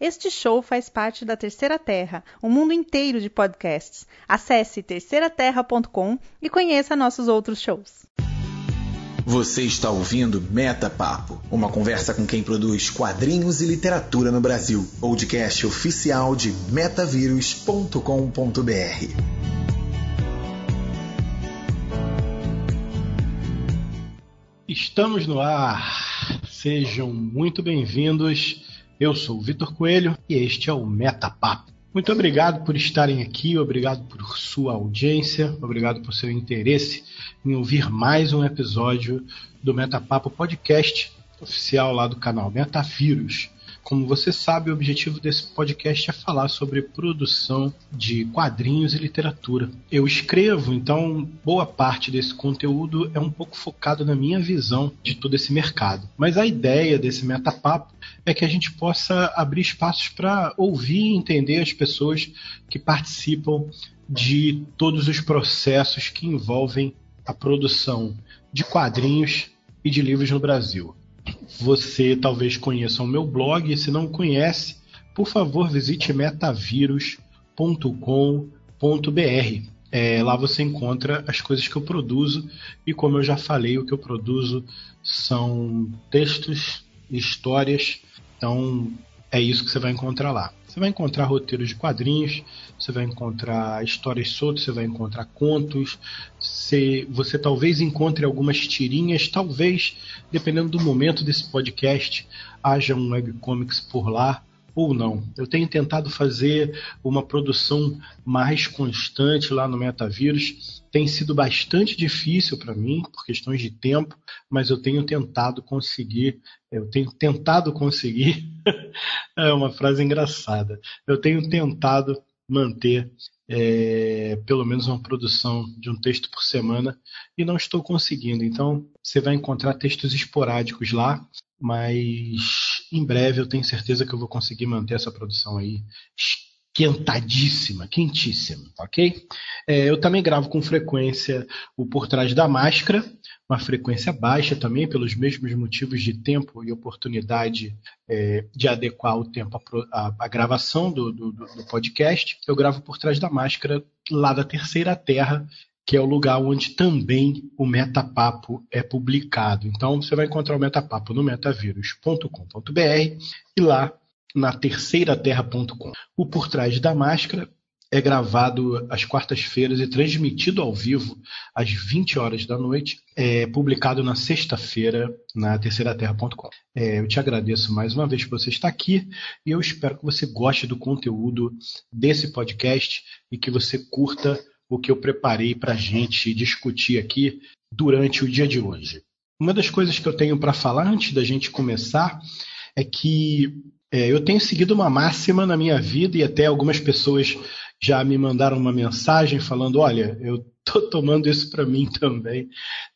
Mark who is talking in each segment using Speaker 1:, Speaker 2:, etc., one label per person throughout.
Speaker 1: Este show faz parte da Terceira Terra, um mundo inteiro de podcasts. Acesse terceiraterra.com e conheça nossos outros shows.
Speaker 2: Você está ouvindo Meta Papo, uma conversa com quem produz quadrinhos e literatura no Brasil. Podcast oficial de metavírus.com.br.
Speaker 3: Estamos no ar. Sejam muito bem-vindos. Eu sou o Vitor Coelho e este é o Meta Papo. Muito obrigado por estarem aqui, obrigado por sua audiência, obrigado por seu interesse em ouvir mais um episódio do Metapapo Podcast oficial lá do canal Metavírus. Como você sabe, o objetivo desse podcast é falar sobre produção de quadrinhos e literatura. Eu escrevo, então boa parte desse conteúdo é um pouco focado na minha visão de todo esse mercado. Mas a ideia desse metapapo é que a gente possa abrir espaços para ouvir e entender as pessoas que participam de todos os processos que envolvem a produção de quadrinhos e de livros no Brasil. Você talvez conheça o meu blog, se não conhece, por favor visite metavírus.com.br. É, lá você encontra as coisas que eu produzo e como eu já falei, o que eu produzo são textos, histórias, então é isso que você vai encontrar lá. Você vai encontrar roteiros de quadrinhos, você vai encontrar histórias soltas, você vai encontrar contos, você, você talvez encontre algumas tirinhas, talvez, dependendo do momento desse podcast, haja um webcomics por lá ou não. Eu tenho tentado fazer uma produção mais constante lá no Metavírus. Tem sido bastante difícil para mim, por questões de tempo, mas eu tenho tentado conseguir. Eu tenho tentado conseguir. é uma frase engraçada. Eu tenho tentado manter é, pelo menos uma produção de um texto por semana e não estou conseguindo. Então, você vai encontrar textos esporádicos lá, mas em breve eu tenho certeza que eu vou conseguir manter essa produção aí esquentadíssima, quentíssima, ok? É, eu também gravo com frequência o Por Trás da Máscara, uma frequência baixa também, pelos mesmos motivos de tempo e oportunidade é, de adequar o tempo à, gravação do, do, do podcast. Eu gravo Por Trás da Máscara lá da Terceira Terra, que é o lugar onde também o Metapapo é publicado. Então você vai encontrar o Metapapo no metavírus.com.br e lá na terceiraterra.com. O Por Trás da Máscara é gravado às quartas-feiras e transmitido ao vivo às 20 horas da noite, é publicado na sexta-feira na terceiraterra.com. É, eu te agradeço mais uma vez por você estar aqui e eu espero que você goste do conteúdo desse podcast e que você curta o que eu preparei para a gente discutir aqui durante o dia de hoje. Uma das coisas que eu tenho para falar antes da gente começar é que é, eu tenho seguido uma máxima na minha vida e até algumas pessoas já me mandaram uma mensagem falando: olha, eu estou tomando isso para mim também.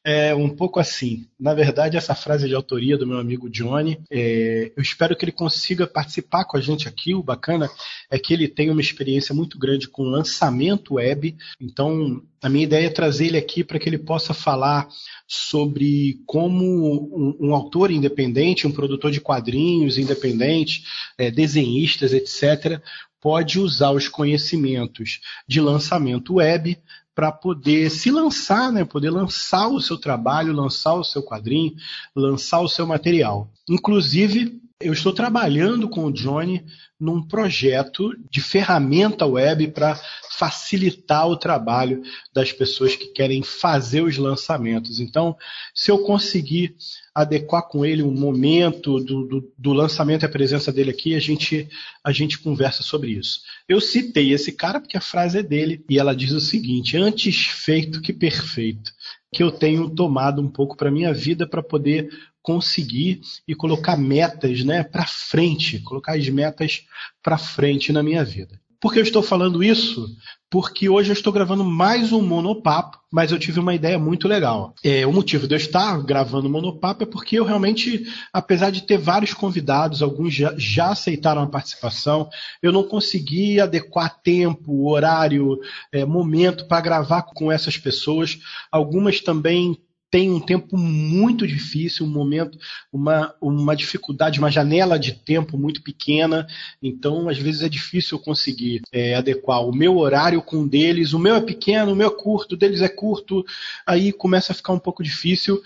Speaker 3: É um pouco assim. Na verdade, essa frase de autoria do meu amigo Johnny. É, eu espero que ele consiga participar com a gente aqui. O bacana é que ele tem uma experiência muito grande com lançamento web. Então, a minha ideia é trazer ele aqui para que ele possa falar sobre como um, um, autor independente, um produtor de quadrinhos independente, é, desenhistas, etc., pode usar os conhecimentos de lançamento web para poder se lançar, né? poder lançar o seu trabalho, lançar o seu quadrinho, lançar o seu material. Inclusive, eu estou trabalhando com o Johnny num projeto de ferramenta web para facilitar o trabalho das pessoas que querem fazer os lançamentos. Então, se eu conseguir adequar com ele um momento do, do, do, lançamento e a presença dele aqui, a gente, a gente conversa sobre isso. Eu citei esse cara porque a frase é dele e ela diz o seguinte: antes feito que perfeito, que eu tenho tomado um pouco para minha vida para poder conseguir e colocar metas, né, para frente, colocar as metas para frente na minha vida. Por que eu estou falando isso? Porque hoje eu estou gravando mais um monopapo, mas eu tive uma ideia muito legal. É, o motivo de eu estar gravando monopapo é porque eu realmente, apesar de ter vários convidados, alguns já, já aceitaram a participação, eu não consegui adequar tempo, horário, é, momento para gravar com essas pessoas. Algumas também tem um tempo muito difícil, um momento, uma, uma dificuldade, uma janela de tempo muito pequena. Então, às vezes é difícil conseguir é, adequar o meu horário com o deles. O meu é pequeno, o meu é curto, o deles é curto. Aí começa a ficar um pouco difícil.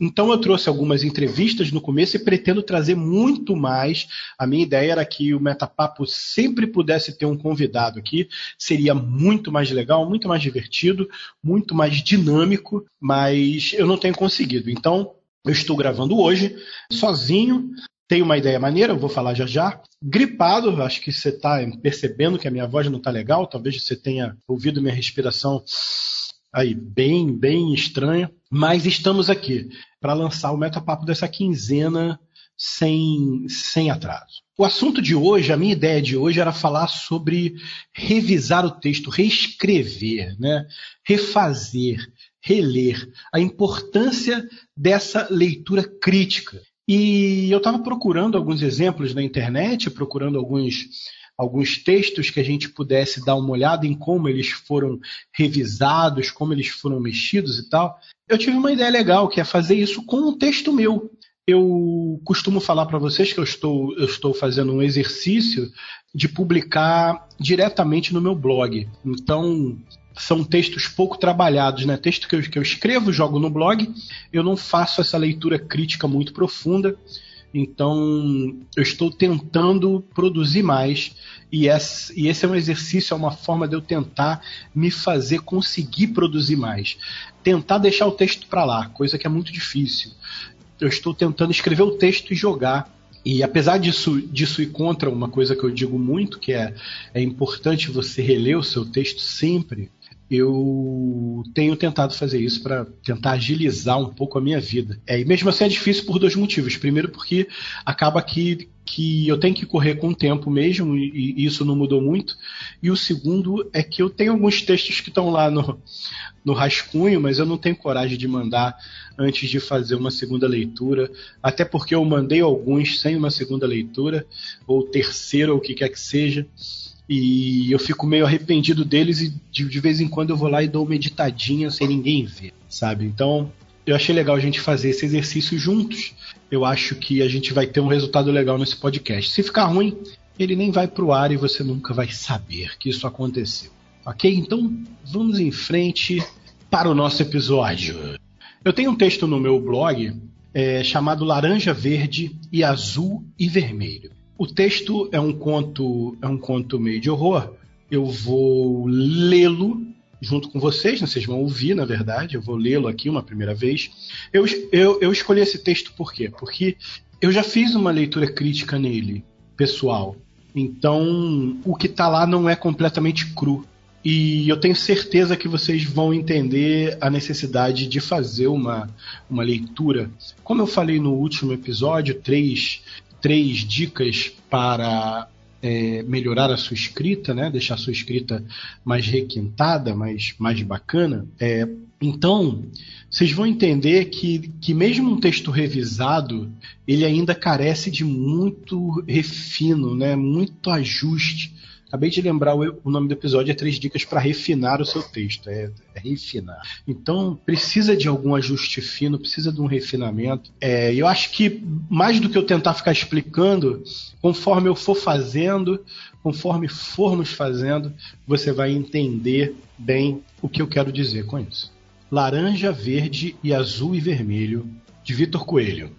Speaker 3: Então eu trouxe algumas entrevistas no começo e pretendo trazer muito mais. A minha ideia era que o Metapapo sempre pudesse ter um convidado aqui. Seria muito mais legal, muito mais divertido, muito mais dinâmico, mas eu não tenho conseguido. Então eu estou gravando hoje, sozinho. Tenho uma ideia maneira, eu vou falar já já. Gripado, acho que você está percebendo que a minha voz não está legal. Talvez você tenha ouvido minha respiração aí bem, bem estranha. Mas estamos aqui para lançar o Metapapo dessa quinzena sem, sem atraso. O assunto de hoje, a minha ideia de hoje era falar sobre revisar o texto, reescrever, né? refazer, reler, a importância dessa leitura crítica. E eu estava procurando alguns exemplos na internet, procurando alguns alguns textos que a gente pudesse dar uma olhada em como eles foram revisados, como eles foram mexidos e tal. Eu tive uma ideia legal, que é fazer isso com um texto meu. Eu costumo falar para vocês que eu estou, eu estou fazendo um exercício de publicar diretamente no meu blog. Então, são textos pouco trabalhados, né? Texto que eu, que eu escrevo, jogo no blog. Eu não faço essa leitura crítica muito profunda. Então, eu estou tentando produzir mais e esse, é um exercício, é uma forma de eu tentar me fazer conseguir produzir mais. Tentar deixar o texto para lá, coisa que é muito difícil. Eu estou tentando escrever o texto e jogar. E apesar disso, disso ir contra uma coisa que eu digo muito, que é, é importante você reler o seu texto sempre, eu tenho tentado fazer isso para tentar agilizar um pouco a minha vida. É, e mesmo assim é difícil por dois motivos. Primeiro, porque acaba que, que eu tenho que correr com o tempo mesmo, e, e isso não mudou muito. E o segundo é que eu tenho alguns textos que estão lá no, no rascunho, mas eu não tenho coragem de mandar antes de fazer uma segunda leitura. Até porque eu mandei alguns sem uma segunda leitura, ou terceira, ou o que quer que seja. E eu fico meio arrependido deles e de, de, vez em quando eu vou lá e dou uma editadinha sem ninguém ver, sabe? Então, eu achei legal a gente fazer esse exercício juntos. Eu acho que a gente vai ter um resultado legal nesse podcast. Se ficar ruim, ele nem vai pro ar e você nunca vai saber que isso aconteceu. Ok? Então, vamos em frente para o nosso episódio. Eu tenho um texto no meu blog é, chamado Laranja Verde e Azul e Vermelho. O texto é um conto, é um conto meio de horror. Eu vou lê-lo junto com vocês, né? vocês vão ouvir, na verdade, eu vou lê-lo aqui uma primeira vez. Eu, eu, eu escolhi esse texto por quê? Porque eu já fiz uma leitura crítica nele, pessoal. Então, o que está lá não é completamente cru. E eu tenho certeza que vocês vão entender a necessidade de fazer uma, uma leitura. Como eu falei no último episódio, três três dicas para é, melhorar a sua escrita, né? deixar a sua escrita mais requintada, mais, mais bacana. É, então, vocês vão entender que, que mesmo um texto revisado, ele ainda carece de muito refino, né? muito ajuste Acabei de lembrar o, o nome do episódio é Três Dicas para Refinar o seu texto. É, é, refinar. Então, precisa de algum ajuste fino, precisa de um refinamento. É, eu acho que, mais do que eu tentar ficar explicando, conforme eu for fazendo, conforme formos fazendo, você vai entender bem o que eu quero dizer com isso. Laranja, verde e azul e vermelho, de Vitor Coelho.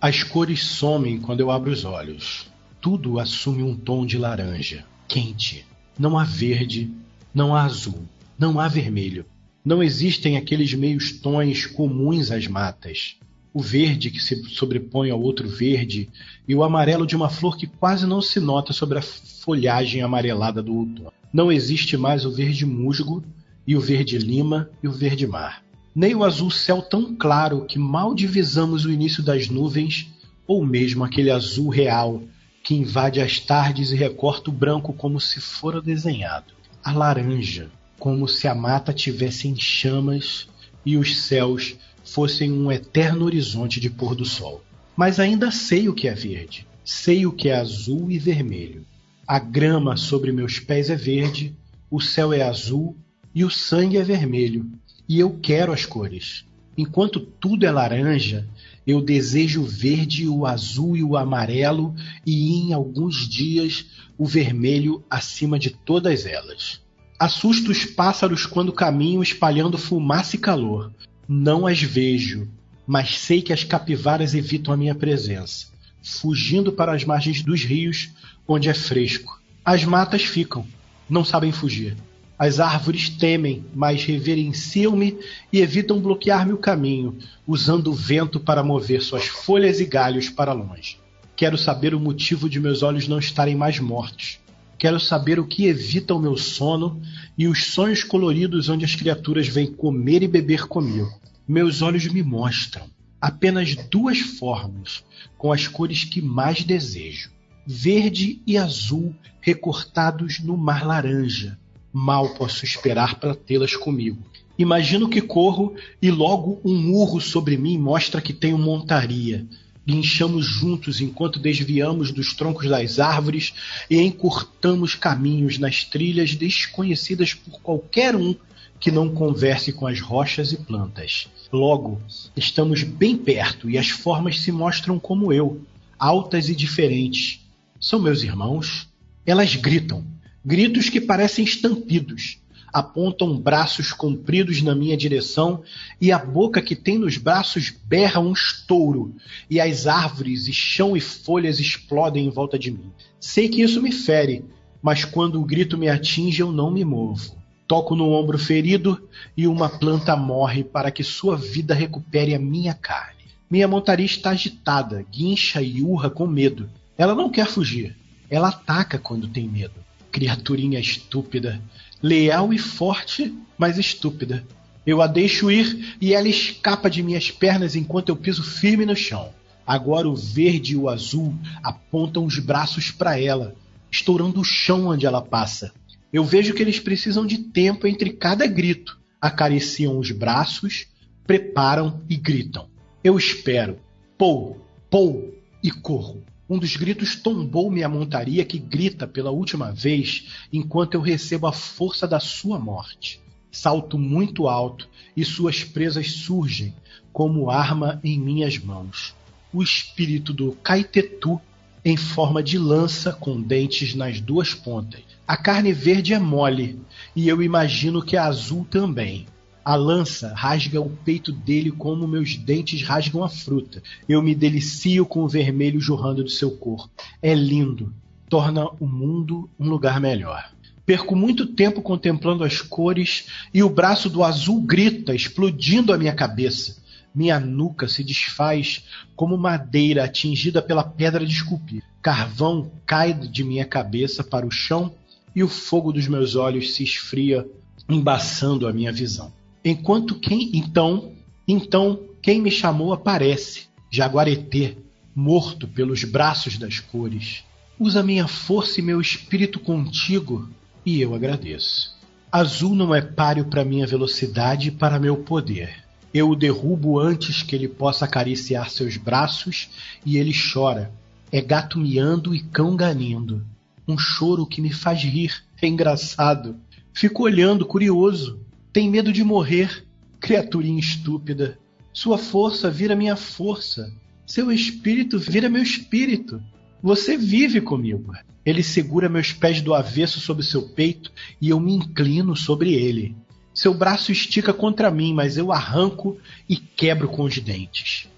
Speaker 3: As cores somem quando eu abro os olhos. Tudo assume um tom de laranja quente. Não há verde, não há azul, não há vermelho. Não existem aqueles meios tons comuns às matas. O verde que se sobrepõe ao outro verde e o amarelo de uma flor que quase não se nota sobre a folhagem amarelada do outono. Não existe mais o verde musgo e o verde lima e o verde mar. Nem o azul céu tão claro que mal divisamos o início das nuvens, ou mesmo aquele azul real que invade as tardes e recorta o branco como se fora desenhado. A laranja, como se a mata tivesse em chamas e os céus fossem um eterno horizonte de pôr do sol. Mas ainda sei o que é verde, sei o que é azul e vermelho. A grama sobre meus pés é verde, o céu é azul e o sangue é vermelho, e eu quero as cores. Enquanto tudo é laranja, eu desejo o verde, o azul e o amarelo, e em alguns dias o vermelho acima de todas elas. Assusto os pássaros quando caminho espalhando fumaça e calor. Não as vejo, mas sei que as capivaras evitam a minha presença, fugindo para as margens dos rios, onde é fresco. As matas ficam, não sabem fugir. As árvores temem, mas reverenciam-me e evitam bloquear-me o caminho, usando o vento para mover suas folhas e galhos para longe. Quero saber o motivo de meus olhos não estarem mais mortos. Quero saber o que evita o meu sono e os sonhos coloridos onde as criaturas vêm comer e beber comigo. Meus olhos me mostram apenas duas formas com as cores que mais desejo: verde e azul recortados no mar laranja Mal posso esperar para tê-las comigo. Imagino que corro e logo um urro sobre mim mostra que tenho montaria. Guinchamos juntos enquanto desviamos dos troncos das árvores e encurtamos caminhos nas trilhas desconhecidas por qualquer um que não converse com as rochas e plantas. Logo, estamos bem perto e as formas se mostram como eu, altas e diferentes. São meus irmãos? Elas gritam, Gritos que parecem estampidos. Apontam braços compridos na minha direção e a boca que tem nos braços berra um estouro e as árvores e chão e folhas explodem em volta de mim. Sei que isso me fere, mas quando o grito me atinge eu não me movo. Toco no ombro ferido e uma planta morre para que sua vida recupere a minha carne. Minha montaria está agitada, guincha e urra com medo. Ela não quer fugir. Ela ataca quando tem medo. Criaturinha estúpida, leal e forte, mas estúpida. Eu a deixo ir e ela escapa de minhas pernas enquanto eu piso firme no chão. Agora o verde e o azul apontam os braços para ela, estourando o chão onde ela passa. Eu vejo que eles precisam de tempo entre cada grito. Acariciam os braços, preparam e gritam. Eu espero. Pou, pou e corro. Um dos gritos tombou minha montaria que grita pela última vez enquanto eu recebo a força da sua morte. Salto muito alto e suas presas surgem como arma em minhas mãos. O espírito do Caetetu em forma de lança com dentes nas duas pontas. A carne verde é mole e eu imagino que a azul também. A lança rasga o peito dele como meus dentes rasgam a fruta. Eu me delicio com o vermelho jorrando do seu corpo. É lindo. Torna o mundo um lugar melhor. Perco muito tempo contemplando as cores e o braço do azul grita, explodindo a minha cabeça. Minha nuca se desfaz como madeira atingida pela pedra de esculpir. Carvão cai de minha cabeça para o chão e o fogo dos meus olhos se esfria, embaçando a minha visão. Enquanto quem então, então quem me chamou aparece, Jaguareté, morto pelos braços das cores. Usa minha força e meu espírito contigo, e eu agradeço. Azul não é páreo para minha velocidade e para meu poder. Eu o derrubo antes que ele possa acariciar seus braços e ele chora. É gato miando e cão ganindo. Um choro que me faz rir. É engraçado. Fico olhando, curioso. Tem medo de morrer, criaturinha estúpida. Sua força vira minha força. Seu espírito vira meu espírito. Você vive comigo. Ele segura meus pés do avesso sobre seu peito e eu me inclino sobre ele. Seu braço estica contra mim, mas eu arranco e quebro com os dentes.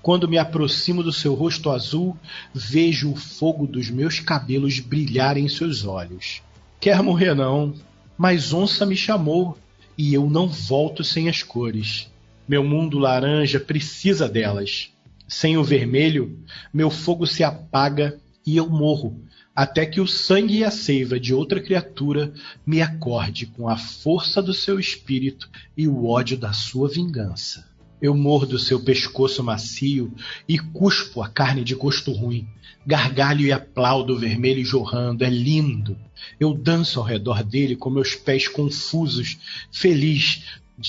Speaker 3: Quando me aproximo do seu rosto azul, vejo o fogo dos meus cabelos brilhar em seus olhos. Quer morrer não, mas onça me chamou e eu não volto sem as cores. Meu mundo laranja precisa delas. Sem o vermelho, meu fogo se apaga e eu morro, até que o sangue e a seiva de outra criatura me acorde com a força do seu espírito e o ódio da sua vingança. Eu mordo seu pescoço macio e cuspo a carne de gosto ruim. Gargalho e aplaudo vermelho jorrando, é lindo. Eu danço ao redor dele com meus pés confusos, feliz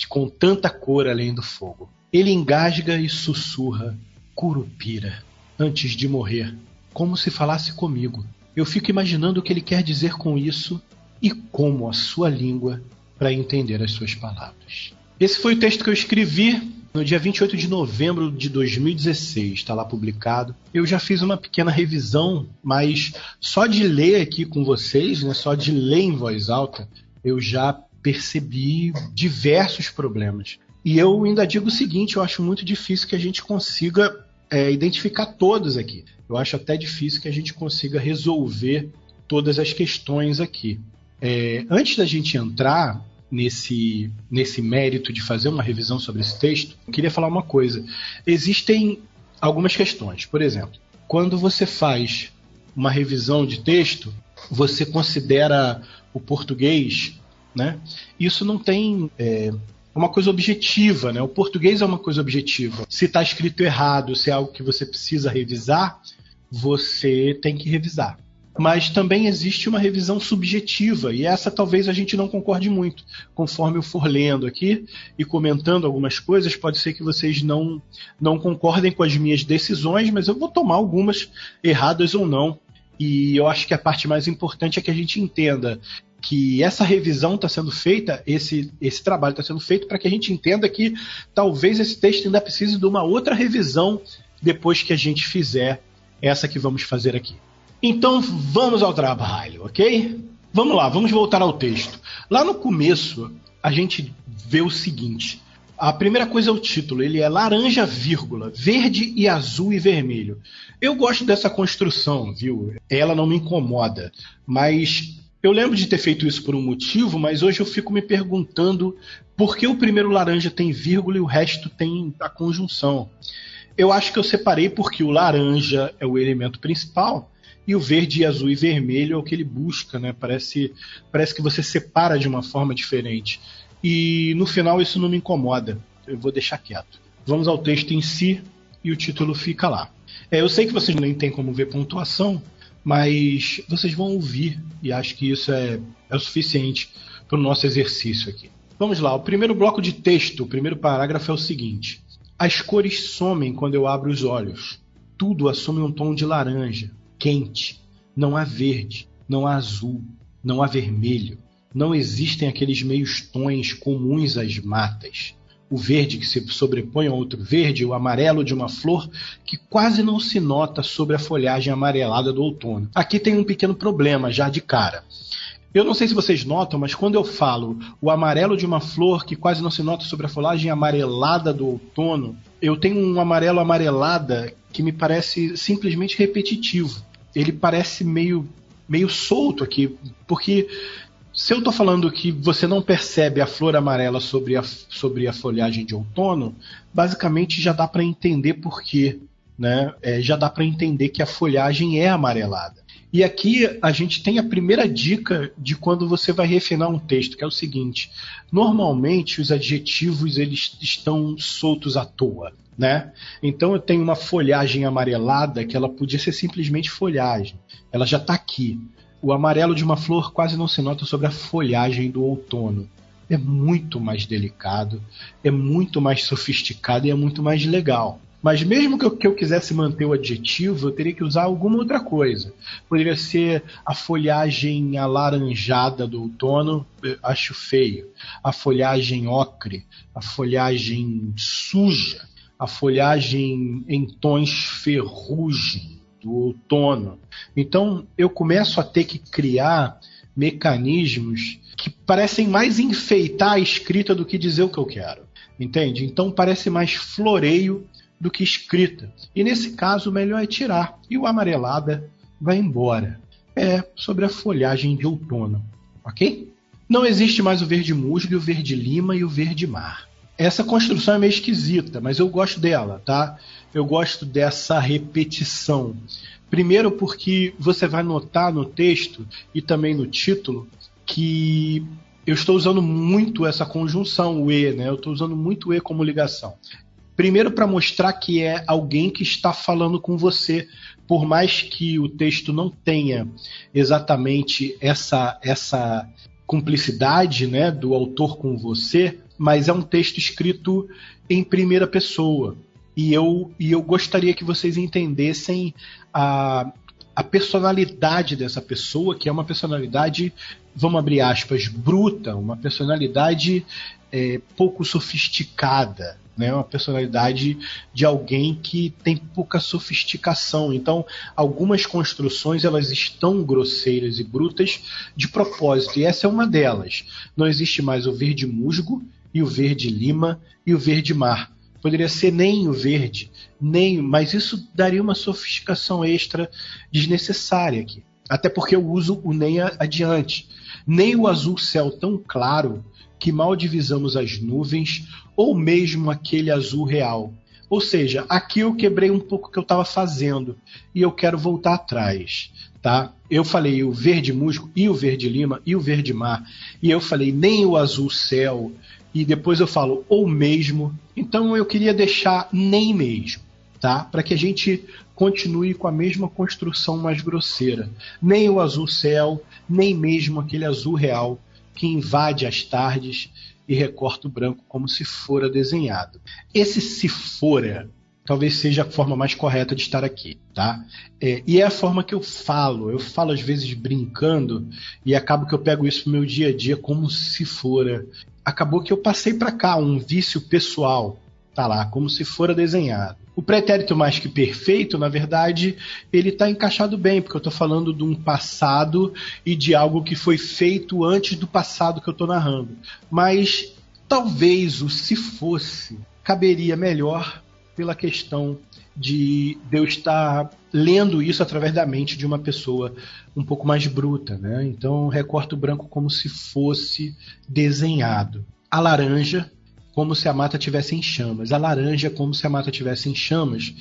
Speaker 3: com tanta cor além do fogo. Ele engasga e sussurra, Curupira, antes de morrer, como se falasse comigo. Eu fico imaginando o que ele quer dizer com isso e como a sua língua para entender as suas palavras. Esse foi o texto que eu escrevi no dia 28 de novembro de 2016, está lá publicado. Eu já fiz uma pequena revisão, mas só de ler aqui com vocês, né, só de ler em voz alta, eu já percebi diversos problemas. E eu ainda digo o seguinte: eu acho muito difícil que a gente consiga é, identificar todos aqui. Eu acho até difícil que a gente consiga resolver todas as questões aqui. É, antes da gente entrar nesse, nesse mérito de fazer uma revisão sobre esse texto, eu queria falar uma coisa. Existem algumas questões. Por exemplo, quando você faz uma revisão de texto, você considera o português, né? Isso não tem é, uma coisa objetiva, né? O português é uma coisa objetiva. Se está escrito errado, se é algo que você precisa revisar, você tem que revisar. Mas também existe uma revisão subjetiva, e essa talvez a gente não concorde muito. Conforme eu for lendo aqui e comentando algumas coisas, pode ser que vocês não, não concordem com as minhas decisões, mas eu vou tomar algumas erradas ou não. E eu acho que a parte mais importante é que a gente entenda que essa revisão está sendo feita, esse, esse trabalho está sendo feito para que a gente entenda que talvez esse texto ainda precise de uma outra revisão depois que a gente fizer essa que vamos fazer aqui. Então vamos ao trabalho, ok? Vamos lá, vamos voltar ao texto. Lá no começo, a gente vê o seguinte: a primeira coisa é o título, ele é laranja, vírgula, verde e azul e vermelho. Eu gosto dessa construção, viu? Ela não me incomoda, mas eu lembro de ter feito isso por um motivo, mas hoje eu fico me perguntando por que o primeiro laranja tem vírgula e o resto tem a conjunção. Eu acho que eu separei porque o laranja é o elemento principal e o verde, azul e vermelho é o que ele busca, né? Parece, parece que você separa de uma forma diferente. E no final isso não me incomoda. Eu vou deixar quieto. Vamos ao texto em si e o título fica lá. É, eu sei que vocês nem têm como ver pontuação, mas vocês vão ouvir e acho que isso é, é o suficiente para o nosso exercício aqui. Vamos lá, o primeiro bloco de texto, o primeiro parágrafo é o seguinte: As cores somem quando eu abro os olhos. Tudo assume um tom de laranja, quente. Não há verde, não há azul, não há vermelho. Não existem aqueles meios tons comuns às matas o verde que se sobrepõe a outro verde, o amarelo de uma flor que quase não se nota sobre a folhagem amarelada do outono. Aqui tem um pequeno problema já de cara. Eu não sei se vocês notam, mas quando eu falo o amarelo de uma flor que quase não se nota sobre a folhagem amarelada do outono, eu tenho um amarelo amarelada que me parece simplesmente repetitivo. Ele parece meio meio solto aqui, porque se eu estou falando que você não percebe a flor amarela sobre a, sobre a folhagem de outono, basicamente já dá para entender por quê. Né? É, já dá para entender que a folhagem é amarelada. E aqui a gente tem a primeira dica de quando você vai refinar um texto, que é o seguinte: normalmente os adjetivos eles estão soltos à toa. Né? Então eu tenho uma folhagem amarelada que ela podia ser simplesmente folhagem. Ela já está aqui. O amarelo de uma flor quase não se nota sobre a folhagem do outono. É muito mais delicado, é muito mais sofisticado e é muito mais legal. Mas mesmo que eu, que eu, quisesse manter o adjetivo, eu teria que usar alguma outra coisa. Poderia ser a folhagem alaranjada do outono, acho feio. A folhagem ocre, a folhagem suja, a folhagem em tons ferrugem do outono. Então eu começo a ter que criar mecanismos que parecem mais enfeitar a escrita do que dizer o que eu quero. Entende? Então parece mais floreio do que escrita. E nesse caso, o melhor é tirar. E o amarelada vai embora. É sobre a folhagem de outono. Ok? Não existe mais o verde musgo, o verde lima e o verde mar. Essa construção é meio esquisita, mas eu gosto dela, tá? Eu gosto dessa repetição. Primeiro porque você vai notar no texto e também no título que eu estou usando muito essa conjunção, o e, né? Eu estou usando muito o e como ligação. Primeiro para mostrar que é alguém que está falando com você, por mais que o texto não tenha exatamente essa essa cumplicidade, né, do autor com você, mas é um texto escrito em primeira pessoa. E eu, e eu gostaria que vocês entendessem a, a personalidade dessa pessoa, que é uma personalidade vamos abrir aspas, bruta, uma personalidade é, pouco sofisticada, né? Uma personalidade de alguém que tem pouca sofisticação. Então, algumas construções elas estão grosseiras e brutas de propósito, e essa é uma delas. Não existe mais o verde musgo e o verde lima e o verde mar. Poderia ser nem o verde, nem, mas isso daria uma sofisticação extra desnecessária aqui. Até porque eu uso o nem adiante. Nem o azul céu tão claro que mal divisamos as nuvens, ou mesmo aquele azul real. Ou seja, aqui eu quebrei um pouco o que eu estava fazendo e eu quero voltar atrás, tá? Eu falei o verde musgo e o verde lima e o verde mar e eu falei nem o azul céu e depois eu falo ou mesmo. Então eu queria deixar nem mesmo, tá? Para que a gente continue com a mesma construção mais grosseira. Nem o azul céu, nem mesmo aquele azul real que invade as tardes e recorta o branco como se fora desenhado. Esse se fora talvez seja a forma mais correta de estar aqui, tá? É, e é a forma que eu falo. Eu falo às vezes brincando e acabo que eu pego isso no meu dia a dia como se fora. Acabou que eu passei para cá um vício pessoal, tá lá, como se fora desenhado. O pretérito mais que perfeito, na verdade, ele está encaixado bem, porque eu estou falando de um passado e de algo que foi feito antes do passado que eu estou narrando. Mas talvez o se fosse caberia melhor pela questão de, de eu estar lendo isso através da mente de uma pessoa um pouco mais bruta, né? Então recorto o branco como se fosse desenhado. A laranja como se a mata tivesse em chamas, a laranja como se a mata tivesse em chamas.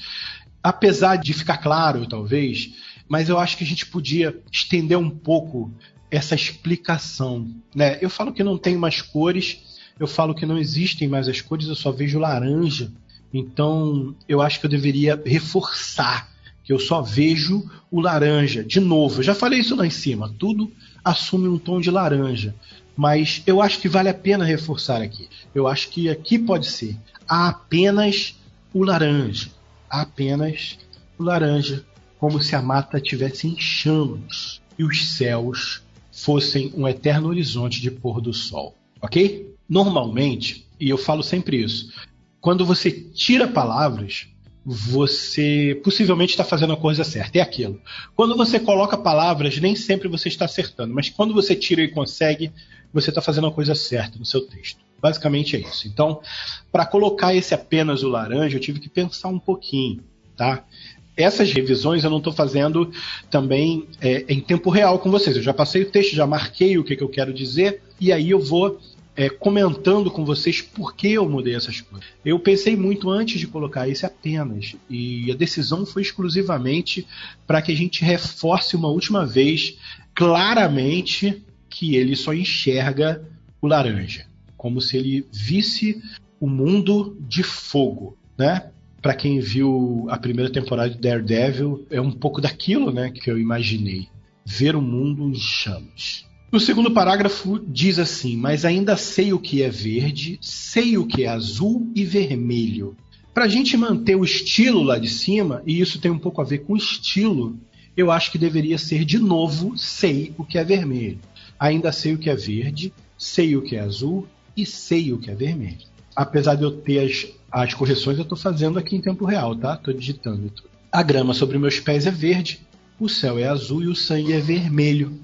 Speaker 3: Apesar de ficar claro, talvez, mas eu acho que a gente podia estender um pouco essa explicação. Né? Eu falo que não tem mais cores, eu falo que não existem mais as cores, eu só vejo laranja. Então eu acho que eu deveria reforçar que eu só vejo o laranja. De novo, eu já falei isso lá em cima, tudo assume um tom de laranja. Mas eu acho que vale a pena reforçar aqui. Eu acho que aqui pode ser. Há apenas o laranja. Há apenas o laranja. Como se a mata tivesse em chamas e os céus fossem um eterno horizonte de pôr do sol. Ok? Normalmente, e eu falo sempre isso, quando você tira palavras, você possivelmente está fazendo a coisa certa. É aquilo. Quando você coloca palavras, nem sempre você está acertando, mas quando você tira e consegue, você está fazendo a coisa certa no seu texto. Basicamente é isso. Então, para colocar esse apenas o laranja, eu tive que pensar um pouquinho, tá? Essas revisões eu não estou fazendo também é, em tempo real com vocês. Eu já passei o texto, já marquei o que, que eu quero dizer, e aí eu vou é, comentando com vocês por que eu mudei essas coisas. Eu pensei muito antes de colocar esse apenas, e a decisão foi exclusivamente para que a gente reforce uma última vez claramente que ele só enxerga o laranja, como se ele visse o mundo de fogo, né? Para quem viu a primeira temporada de Daredevil, é um pouco daquilo, né, que eu imaginei, ver o mundo em chamas. O segundo parágrafo diz assim: Mas ainda sei o que é verde, sei o que é azul e vermelho. Para a gente manter o estilo lá de cima, e isso tem um pouco a ver com estilo, eu acho que deveria ser de novo sei o que é vermelho. Ainda sei o que é verde, sei o que é azul e sei o que é vermelho. Apesar de eu ter as, as correções, eu estou fazendo aqui em tempo real, tá? Estou digitando tudo. A grama sobre meus pés é verde, o céu é azul e o sangue é vermelho.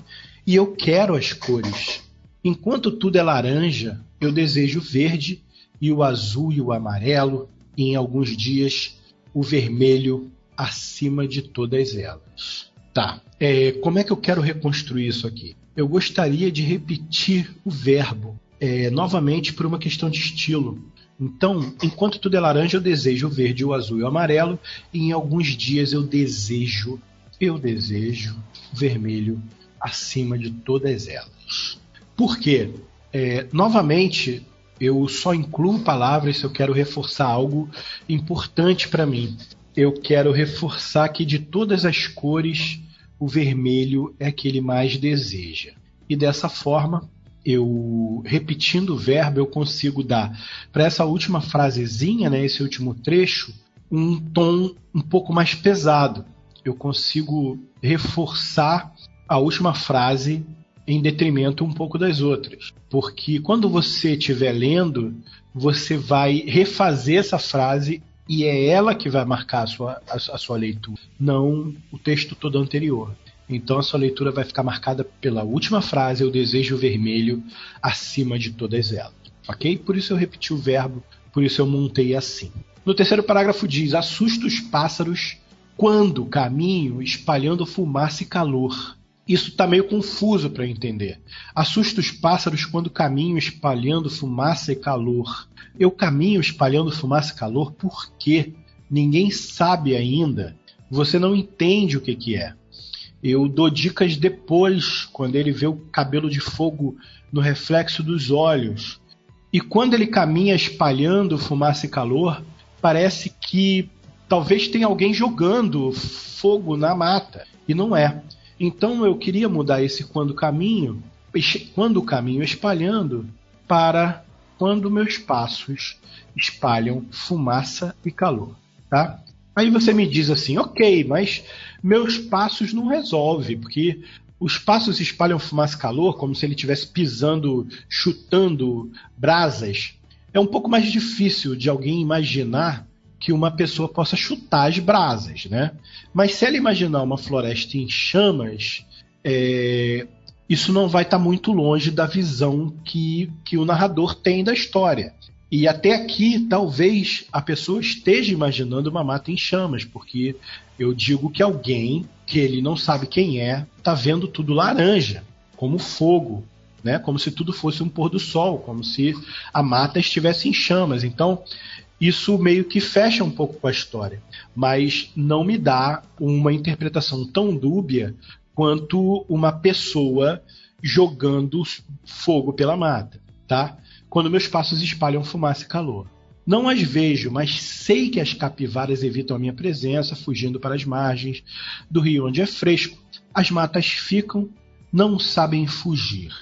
Speaker 3: E eu quero as cores. Enquanto tudo é laranja, eu desejo verde e o azul e o amarelo, e em alguns dias o vermelho acima de todas elas. Tá, é, como é que eu quero reconstruir isso aqui? eu gostaria de repetir o verbo é, novamente por uma questão de estilo. Então, enquanto tudo é laranja, eu desejo o verde, o azul e o amarelo, e em alguns dias eu desejo, eu desejo vermelho acima de todas elas. Por quê? É, novamente, eu só incluo palavras se eu quero reforçar algo importante para mim. Eu quero reforçar que de todas as cores o vermelho é que ele mais deseja. E dessa forma, eu repetindo o verbo, eu consigo dar para essa última frasezinha, né, esse último trecho, um tom um pouco mais pesado. Eu consigo reforçar a última frase em detrimento um pouco das outras. Porque quando você estiver lendo, você vai refazer essa frase e é ela que vai marcar a sua, a, a sua leitura, não o texto todo anterior. Então a sua leitura vai ficar marcada pela última frase, o desejo vermelho, acima de todas elas. Ok? Por isso eu repeti o verbo, por isso eu montei assim. No terceiro parágrafo diz: assusta os pássaros quando caminho espalhando fumaça e calor. Isso está meio confuso para entender. Assusta os pássaros quando caminho espalhando fumaça e calor. Eu caminho espalhando fumaça e calor por quê? Ninguém sabe ainda. Você não entende o que, que é. Eu dou dicas depois, quando ele vê o cabelo de fogo no reflexo dos olhos. E quando ele caminha espalhando fumaça e calor, parece que talvez tenha alguém jogando fogo na mata. E não é. Então eu queria mudar esse quando caminho, quando caminho espalhando, para quando meus passos espalham fumaça e calor, tá? Aí você me diz assim, ok, mas meus passos não resolve, porque os passos espalham fumaça e calor como se ele estivesse pisando, chutando brasas. É um pouco mais difícil de alguém imaginar que uma pessoa possa chutar as brasas, né? Mas se ela imaginar uma floresta em chamas, é, isso não vai estar tá muito longe da visão que, que o narrador tem da história. E até aqui, talvez a pessoa esteja imaginando uma mata em chamas, porque eu digo que alguém que ele não sabe quem é está vendo tudo laranja, como fogo, né? Como se tudo fosse um pôr do sol, como se a mata estivesse em chamas. Então, isso meio que fecha um pouco com a história, mas não me dá uma interpretação tão dúbia quanto uma pessoa jogando fogo pela mata, tá? Quando meus passos espalham fumaça e calor. Não as vejo, mas sei que as capivaras evitam a minha presença, fugindo para as margens do rio onde é fresco. As matas ficam, não sabem fugir.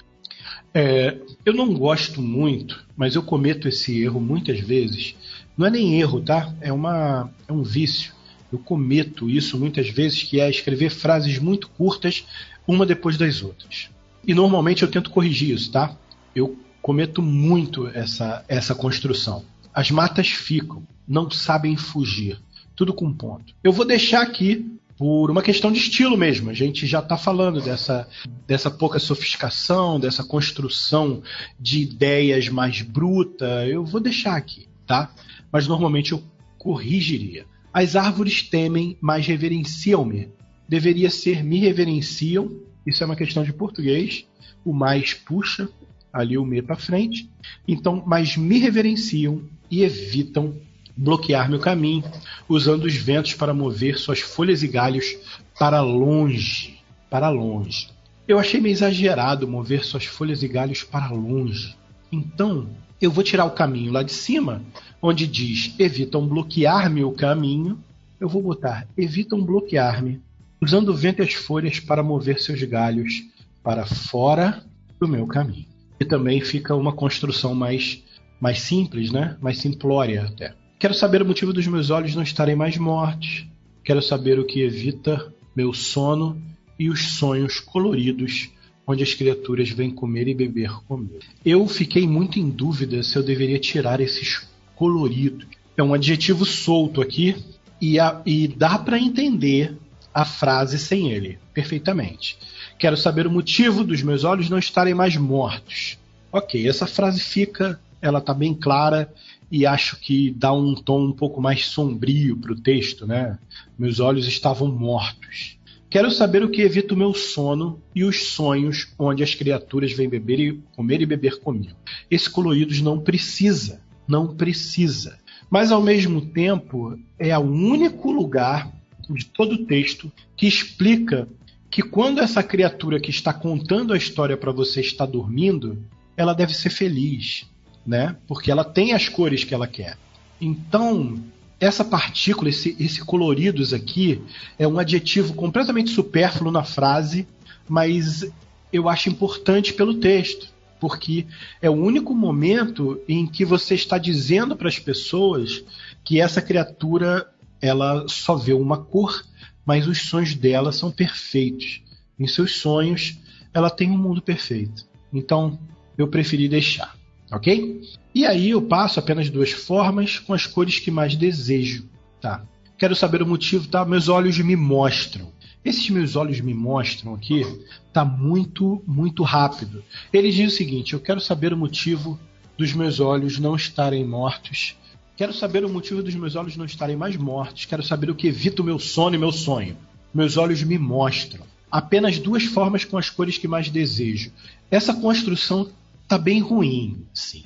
Speaker 3: É, eu não gosto muito, mas eu cometo esse erro muitas vezes não é nem erro, tá? É, uma, é um vício. Eu cometo isso muitas vezes, que é escrever frases muito curtas, uma depois das outras. E normalmente eu tento corrigir isso, tá? Eu cometo muito essa, essa construção. As matas ficam, não sabem fugir. Tudo com ponto. Eu vou deixar aqui por uma questão de estilo mesmo. A gente já está falando dessa, dessa pouca sofisticação, dessa construção de ideias mais bruta. Eu vou deixar aqui, tá? Mas normalmente eu corrigiria. As árvores temem, mas reverenciam-me. Deveria ser me reverenciam, isso é uma questão de português. O mais puxa ali o me para frente. Então, mas me reverenciam e evitam bloquear meu caminho, usando os ventos para mover suas folhas e galhos para longe, para longe. Eu achei meio exagerado mover suas folhas e galhos para longe. Então, eu vou tirar o caminho lá de cima, onde diz evitam bloquear-me o caminho. Eu vou botar evitam bloquear-me, usando o vento e as folhas para mover seus galhos para fora do meu caminho. E também fica uma construção mais, mais simples, né? mais simplória até. Quero saber o motivo dos meus olhos não estarem mais mortos. Quero saber o que evita meu sono e os sonhos coloridos onde as criaturas vêm comer e beber comigo. Eu fiquei muito em dúvida se eu deveria tirar esses coloridos. É um adjetivo solto aqui e, a, e dá para entender a frase sem ele perfeitamente. Quero saber o motivo dos meus olhos não estarem mais mortos. Ok, essa frase fica, ela está bem clara e acho que dá um tom um pouco mais sombrio para o texto, né? Meus olhos estavam mortos. Quero saber o que evita o meu sono e os sonhos onde as criaturas vêm beber e comer e beber comigo. Esse coloridos não precisa, não precisa. Mas ao mesmo tempo é o único lugar de todo o texto que explica que quando essa criatura que está contando a história para você está dormindo, ela deve ser feliz, né? Porque ela tem as cores que ela quer. Então, essa partícula, esse, esse coloridos aqui, é um adjetivo completamente supérfluo na frase, mas eu acho importante pelo texto, porque é o único momento em que você está dizendo para as pessoas que essa criatura ela só vê uma cor, mas os sonhos dela são perfeitos. Em seus sonhos, ela tem um mundo perfeito. Então, eu preferi deixar, ok? E aí eu passo apenas duas formas com as cores que mais desejo, tá? Quero saber o motivo, tá? Meus olhos me mostram. Esses meus olhos me mostram aqui, tá muito, muito rápido. Ele diz o seguinte: eu quero saber o motivo dos meus olhos não estarem mortos. Quero saber o motivo dos meus olhos não estarem mais mortos. Quero saber o que evita o meu sono e meu sonho. Meus olhos me mostram. Apenas duas formas com as cores que mais desejo. Essa construção tá bem ruim, sim.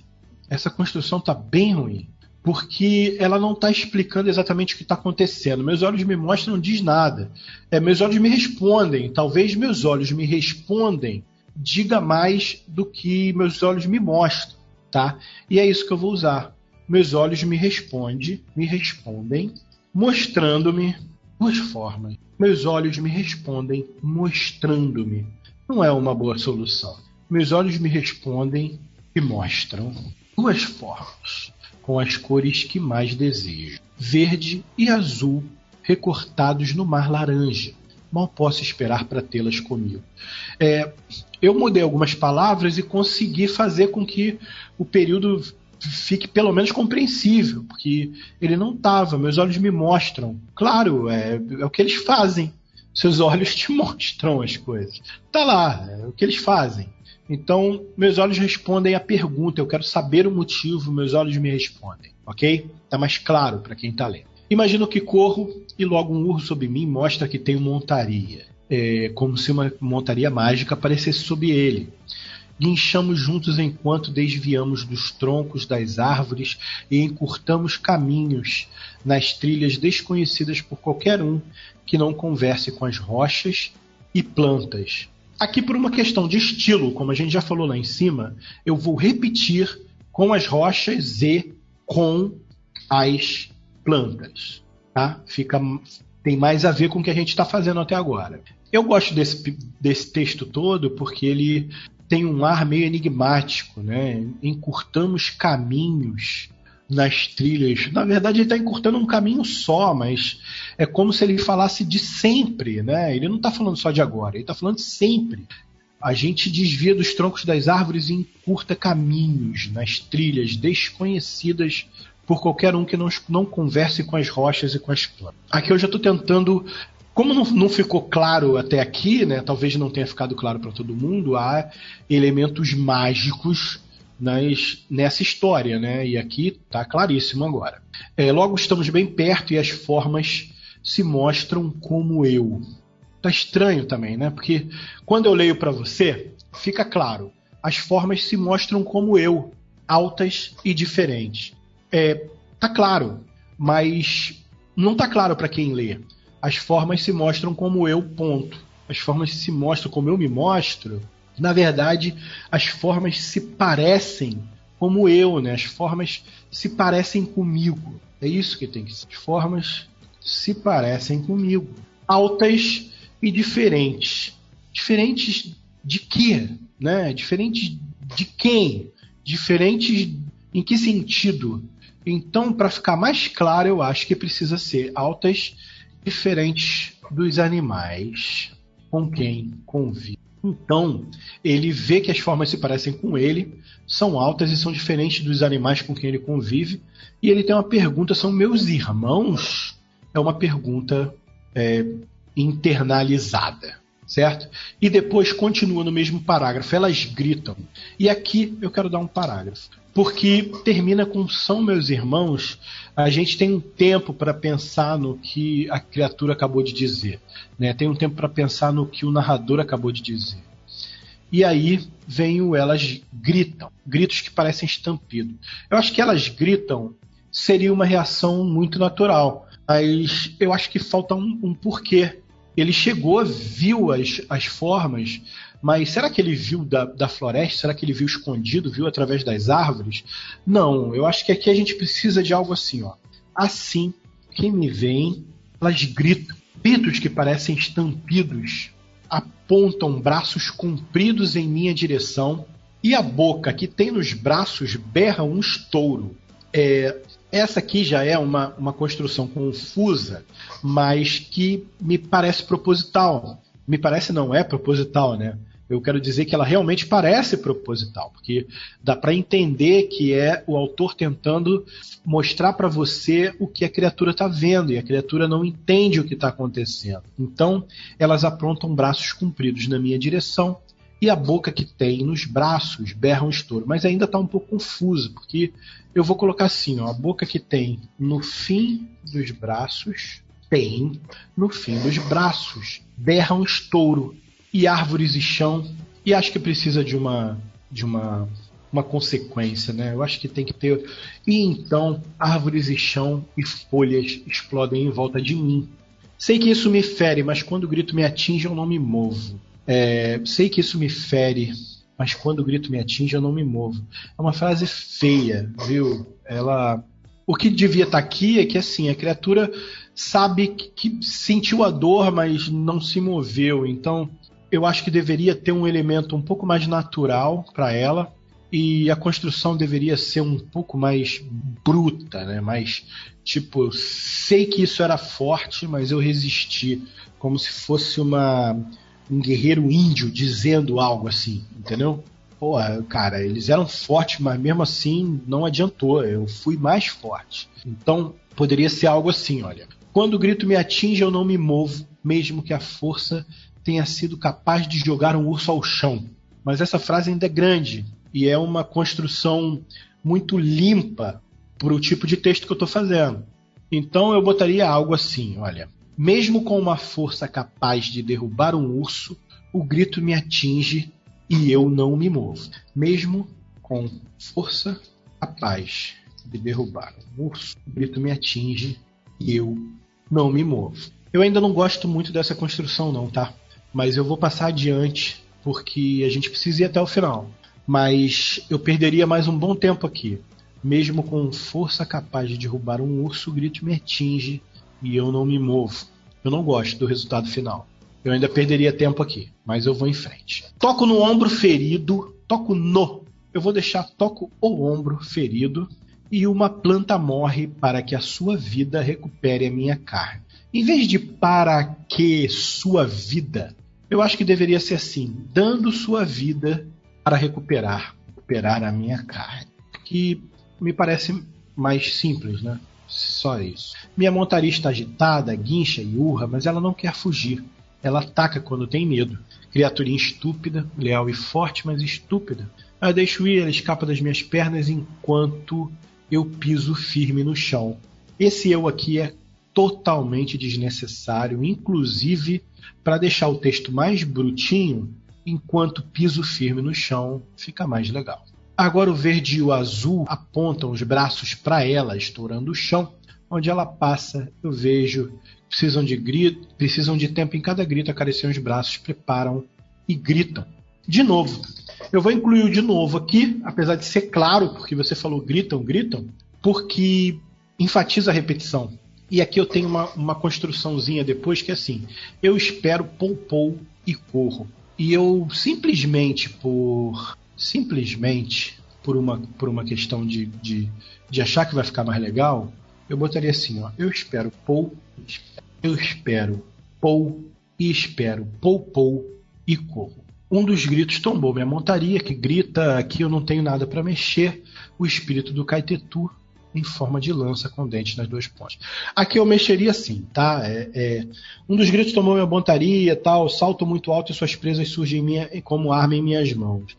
Speaker 3: Essa construção tá bem ruim porque ela não está explicando exatamente o que está acontecendo. Meus olhos me mostram, não diz nada. É, meus olhos me respondem. Talvez meus olhos me respondem diga mais do que meus olhos me mostram, tá? E é isso que eu vou usar. Meus olhos me respondem, me respondem, mostrando-me duas formas. Meus olhos me respondem mostrando-me. Não é uma boa solução. Meus olhos me respondem e mostram duas formas com as cores que mais desejo: verde e azul, recortados no mar laranja. Mal posso esperar para tê-las comigo. É, eu mudei algumas palavras e consegui fazer com que o período fique pelo menos compreensível, porque ele não estava. Meus olhos me mostram. Claro, é, é, o que eles fazem. Seus olhos te mostram as coisas. Tá lá, é o que eles fazem. Então, meus olhos respondem à pergunta, eu quero saber o motivo, meus olhos me respondem, ok? Tá mais claro para quem está lendo. Imagino que corro e logo um urro sobre mim mostra que tenho montaria. É como se uma montaria mágica aparecesse sob ele. Guinchamos juntos enquanto desviamos dos troncos das árvores e encurtamos caminhos nas trilhas desconhecidas por qualquer um que não converse com as rochas e plantas Aqui, por uma questão de estilo, como a gente já falou lá em cima, eu vou repetir com as rochas e com as plantas. Tá? Fica, tem mais a ver com o que a gente está fazendo até agora. Eu gosto desse, desse texto todo porque ele tem um ar meio enigmático, né? Encurtamos caminhos nas trilhas. Na verdade, ele está encurtando um caminho só, mas é como se ele falasse de sempre, né? Ele não está falando só de agora, ele está falando sempre. A gente desvia dos troncos das árvores e encurta caminhos nas trilhas desconhecidas por qualquer um que não, não converse com as rochas e com as plantas. Aqui eu já estou tentando como não, não, ficou claro até aqui, né, talvez não tenha ficado claro para todo mundo, há elementos mágicos nas, nessa história, né? E aqui está claríssimo agora. É, logo estamos bem perto e as formas se mostram como eu. Tá estranho também, né? Porque quando eu leio para você, fica claro. As formas se mostram como eu, altas e diferentes. É, tá claro, mas não tá claro para quem lê. As formas se mostram como eu, ponto. As formas se mostram como eu me mostro na verdade, as formas se parecem como eu, né? As formas se parecem comigo. É isso que tem que ser. As formas se parecem comigo. Altas e diferentes. Diferentes de quê? Né? Diferentes de quem? Diferentes em que sentido? Então, para ficar mais claro, eu acho que precisa ser altas diferentes dos animais com quem convive. Então, ele vê que as formas se parecem com ele, são altas e são diferentes dos animais com quem ele convive. E ele tem uma pergunta: são meus irmãos? É uma pergunta é, internalizada, certo? E depois continua no mesmo parágrafo, elas gritam. E aqui eu quero dar um parágrafo, porque termina com são meus irmãos. A gente tem um tempo para pensar no que a criatura acabou de dizer. Né? Tem um tempo para pensar no que o narrador acabou de dizer. E aí vem o elas gritam, gritos que parecem estampido. Eu acho que elas gritam seria uma reação muito natural, mas eu acho que falta um, um porquê. Ele chegou, viu as, as formas, mas será que ele viu da, da floresta? Será que ele viu escondido, viu através das árvores? Não, eu acho que aqui a gente precisa de algo assim, ó. Assim, quem me vem, elas gritam Gritos que parecem estampidos apontam braços compridos em minha direção e a boca que tem nos braços berra um estouro. É, essa aqui já é uma, uma construção confusa, mas que me parece proposital. Me parece não é proposital, né? Eu quero dizer que ela realmente parece proposital, porque dá para entender que é o autor tentando mostrar para você o que a criatura está vendo e a criatura não entende o que está acontecendo. Então, elas aprontam braços compridos na minha direção e a boca que tem nos braços berra um estouro. Mas ainda está um pouco confuso, porque eu vou colocar assim: ó, a boca que tem no fim dos braços tem no fim dos braços berra um estouro e árvores e chão. E acho que precisa de uma de uma uma consequência, né? Eu acho que tem que ter. E então, árvores e chão e folhas explodem em volta de mim. Sei que isso me fere, mas quando o grito me atinge, eu não me movo. É, sei que isso me fere, mas quando o grito me atinge, eu não me movo. É uma frase feia, viu? Ela. O que devia estar aqui é que assim, a criatura sabe que sentiu a dor, mas não se moveu. Então, eu acho que deveria ter um elemento um pouco mais natural para ela e a construção deveria ser um pouco mais bruta, né? Mais tipo, eu sei que isso era forte, mas eu resisti, como se fosse uma um guerreiro índio dizendo algo assim, entendeu? Porra, cara, eles eram fortes, mas mesmo assim não adiantou, eu fui mais forte. Então, poderia ser algo assim, olha. Quando o grito me atinge, eu não me movo, mesmo que a força tenha sido capaz de jogar um urso ao chão. Mas essa frase ainda é grande e é uma construção muito limpa para o tipo de texto que eu estou fazendo. Então eu botaria algo assim: olha, mesmo com uma força capaz de derrubar um urso, o grito me atinge e eu não me movo. Mesmo com força capaz de derrubar um urso, o grito me atinge e eu não me movo. Eu ainda não gosto muito dessa construção, não, tá? Mas eu vou passar adiante porque a gente precisa ir até o final. Mas eu perderia mais um bom tempo aqui. Mesmo com força capaz de derrubar um urso, o grito me atinge e eu não me movo. Eu não gosto do resultado final. Eu ainda perderia tempo aqui, mas eu vou em frente. Toco no ombro ferido, toco no. Eu vou deixar toco o ombro ferido e uma planta morre para que a sua vida recupere a minha carne. Em vez de para que sua vida, eu acho que deveria ser assim: dando sua vida para recuperar, recuperar a minha carne. Que me parece mais simples, né? Só isso. Minha montaria está agitada, guincha e urra, mas ela não quer fugir. Ela ataca quando tem medo. Criaturinha estúpida, leal e forte, mas estúpida. Eu deixo ir, ela escapa das minhas pernas enquanto eu piso firme no chão. Esse eu aqui é totalmente desnecessário, inclusive para deixar o texto mais brutinho, enquanto piso firme no chão fica mais legal. Agora o verde e o azul apontam os braços para ela, estourando o chão. Onde ela passa, eu vejo precisam de grito, precisam de tempo em cada grito, acariciam os braços, preparam e gritam. De novo, eu vou incluir o de novo aqui, apesar de ser claro, porque você falou gritam, gritam, porque enfatiza a repetição. E aqui eu tenho uma, uma construçãozinha depois que é assim: eu espero pou pou e corro. E eu simplesmente por simplesmente por uma, por uma questão de, de, de achar que vai ficar mais legal, eu botaria assim, ó, eu espero pou, eu espero pou e espero pou pou e corro. Um dos gritos tombou minha montaria, que grita aqui eu não tenho nada para mexer, o espírito do Caetetu em forma de lança com dente nas duas pontas. Aqui eu mexeria assim, tá? É, é, um dos gritos tomou minha montaria, tal, salto muito alto e suas presas surgem minha, como arma em minhas mãos.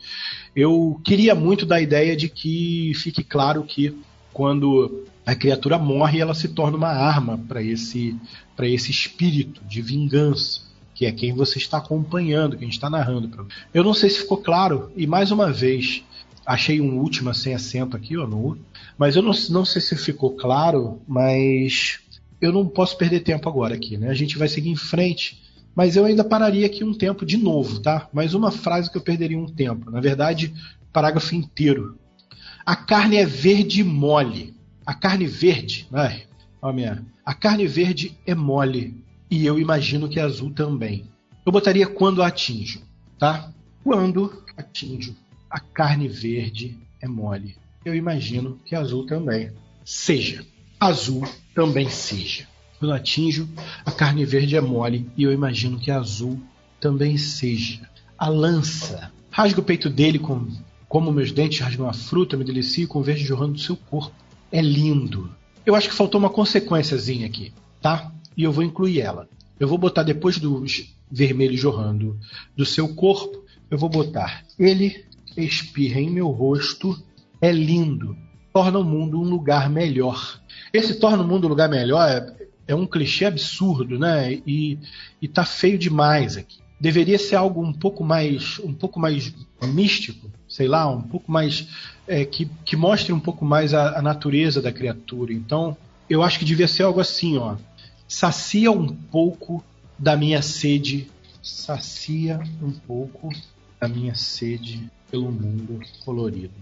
Speaker 3: Eu queria muito da ideia de que fique claro que quando a criatura morre, ela se torna uma arma para esse, esse espírito de vingança que é quem você está acompanhando, quem está narrando. Eu não sei se ficou claro, e mais uma vez, achei um último sem acento aqui, ó, no mas eu não, não sei se ficou claro, mas eu não posso perder tempo agora aqui, né? A gente vai seguir em frente, mas eu ainda pararia aqui um tempo de novo, tá? Mais uma frase que eu perderia um tempo. Na verdade, parágrafo inteiro. A carne é verde mole. A carne verde, vai, ó. A carne verde é mole e eu imagino que é azul também. Eu botaria quando atinjo, tá? Quando atinjo. A carne verde é mole eu imagino que azul também seja. Azul também seja. Quando atinjo, a carne verde é mole e eu imagino que azul também seja. a lança. Rasgo o peito dele com, como meus dentes rasgam a fruta, me delicio com o verde jorrando do seu corpo. É lindo. Eu acho que faltou uma consequênciazinha aqui, tá? E eu vou incluir ela. Eu vou botar depois do vermelho jorrando do seu corpo, eu vou botar ele espirra em meu rosto, é lindo, torna o mundo um lugar melhor. Esse torna o mundo um lugar melhor é, é um clichê absurdo, né? E, e tá feio demais aqui. Deveria ser algo um pouco mais, um pouco mais místico, sei lá, um pouco mais é, que, que mostre um pouco mais a, a natureza da criatura. Então, eu acho que devia ser algo assim, ó. Sacia um pouco da minha sede, sacia um pouco da minha sede pelo mundo colorido.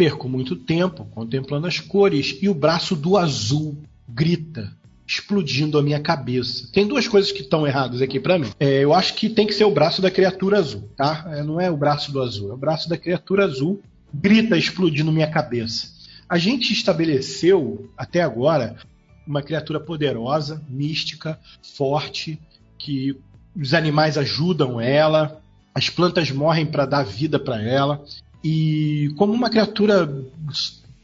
Speaker 3: Perco muito tempo contemplando as cores e o braço do azul grita, explodindo a minha cabeça. Tem duas coisas que estão erradas aqui para mim. É, eu acho que tem que ser o braço da criatura azul, tá? É, não é o braço do azul, é o braço da criatura azul grita explodindo minha cabeça. A gente estabeleceu até agora uma criatura poderosa, mística, forte, que os animais ajudam ela, as plantas morrem para dar vida para ela. E como uma criatura,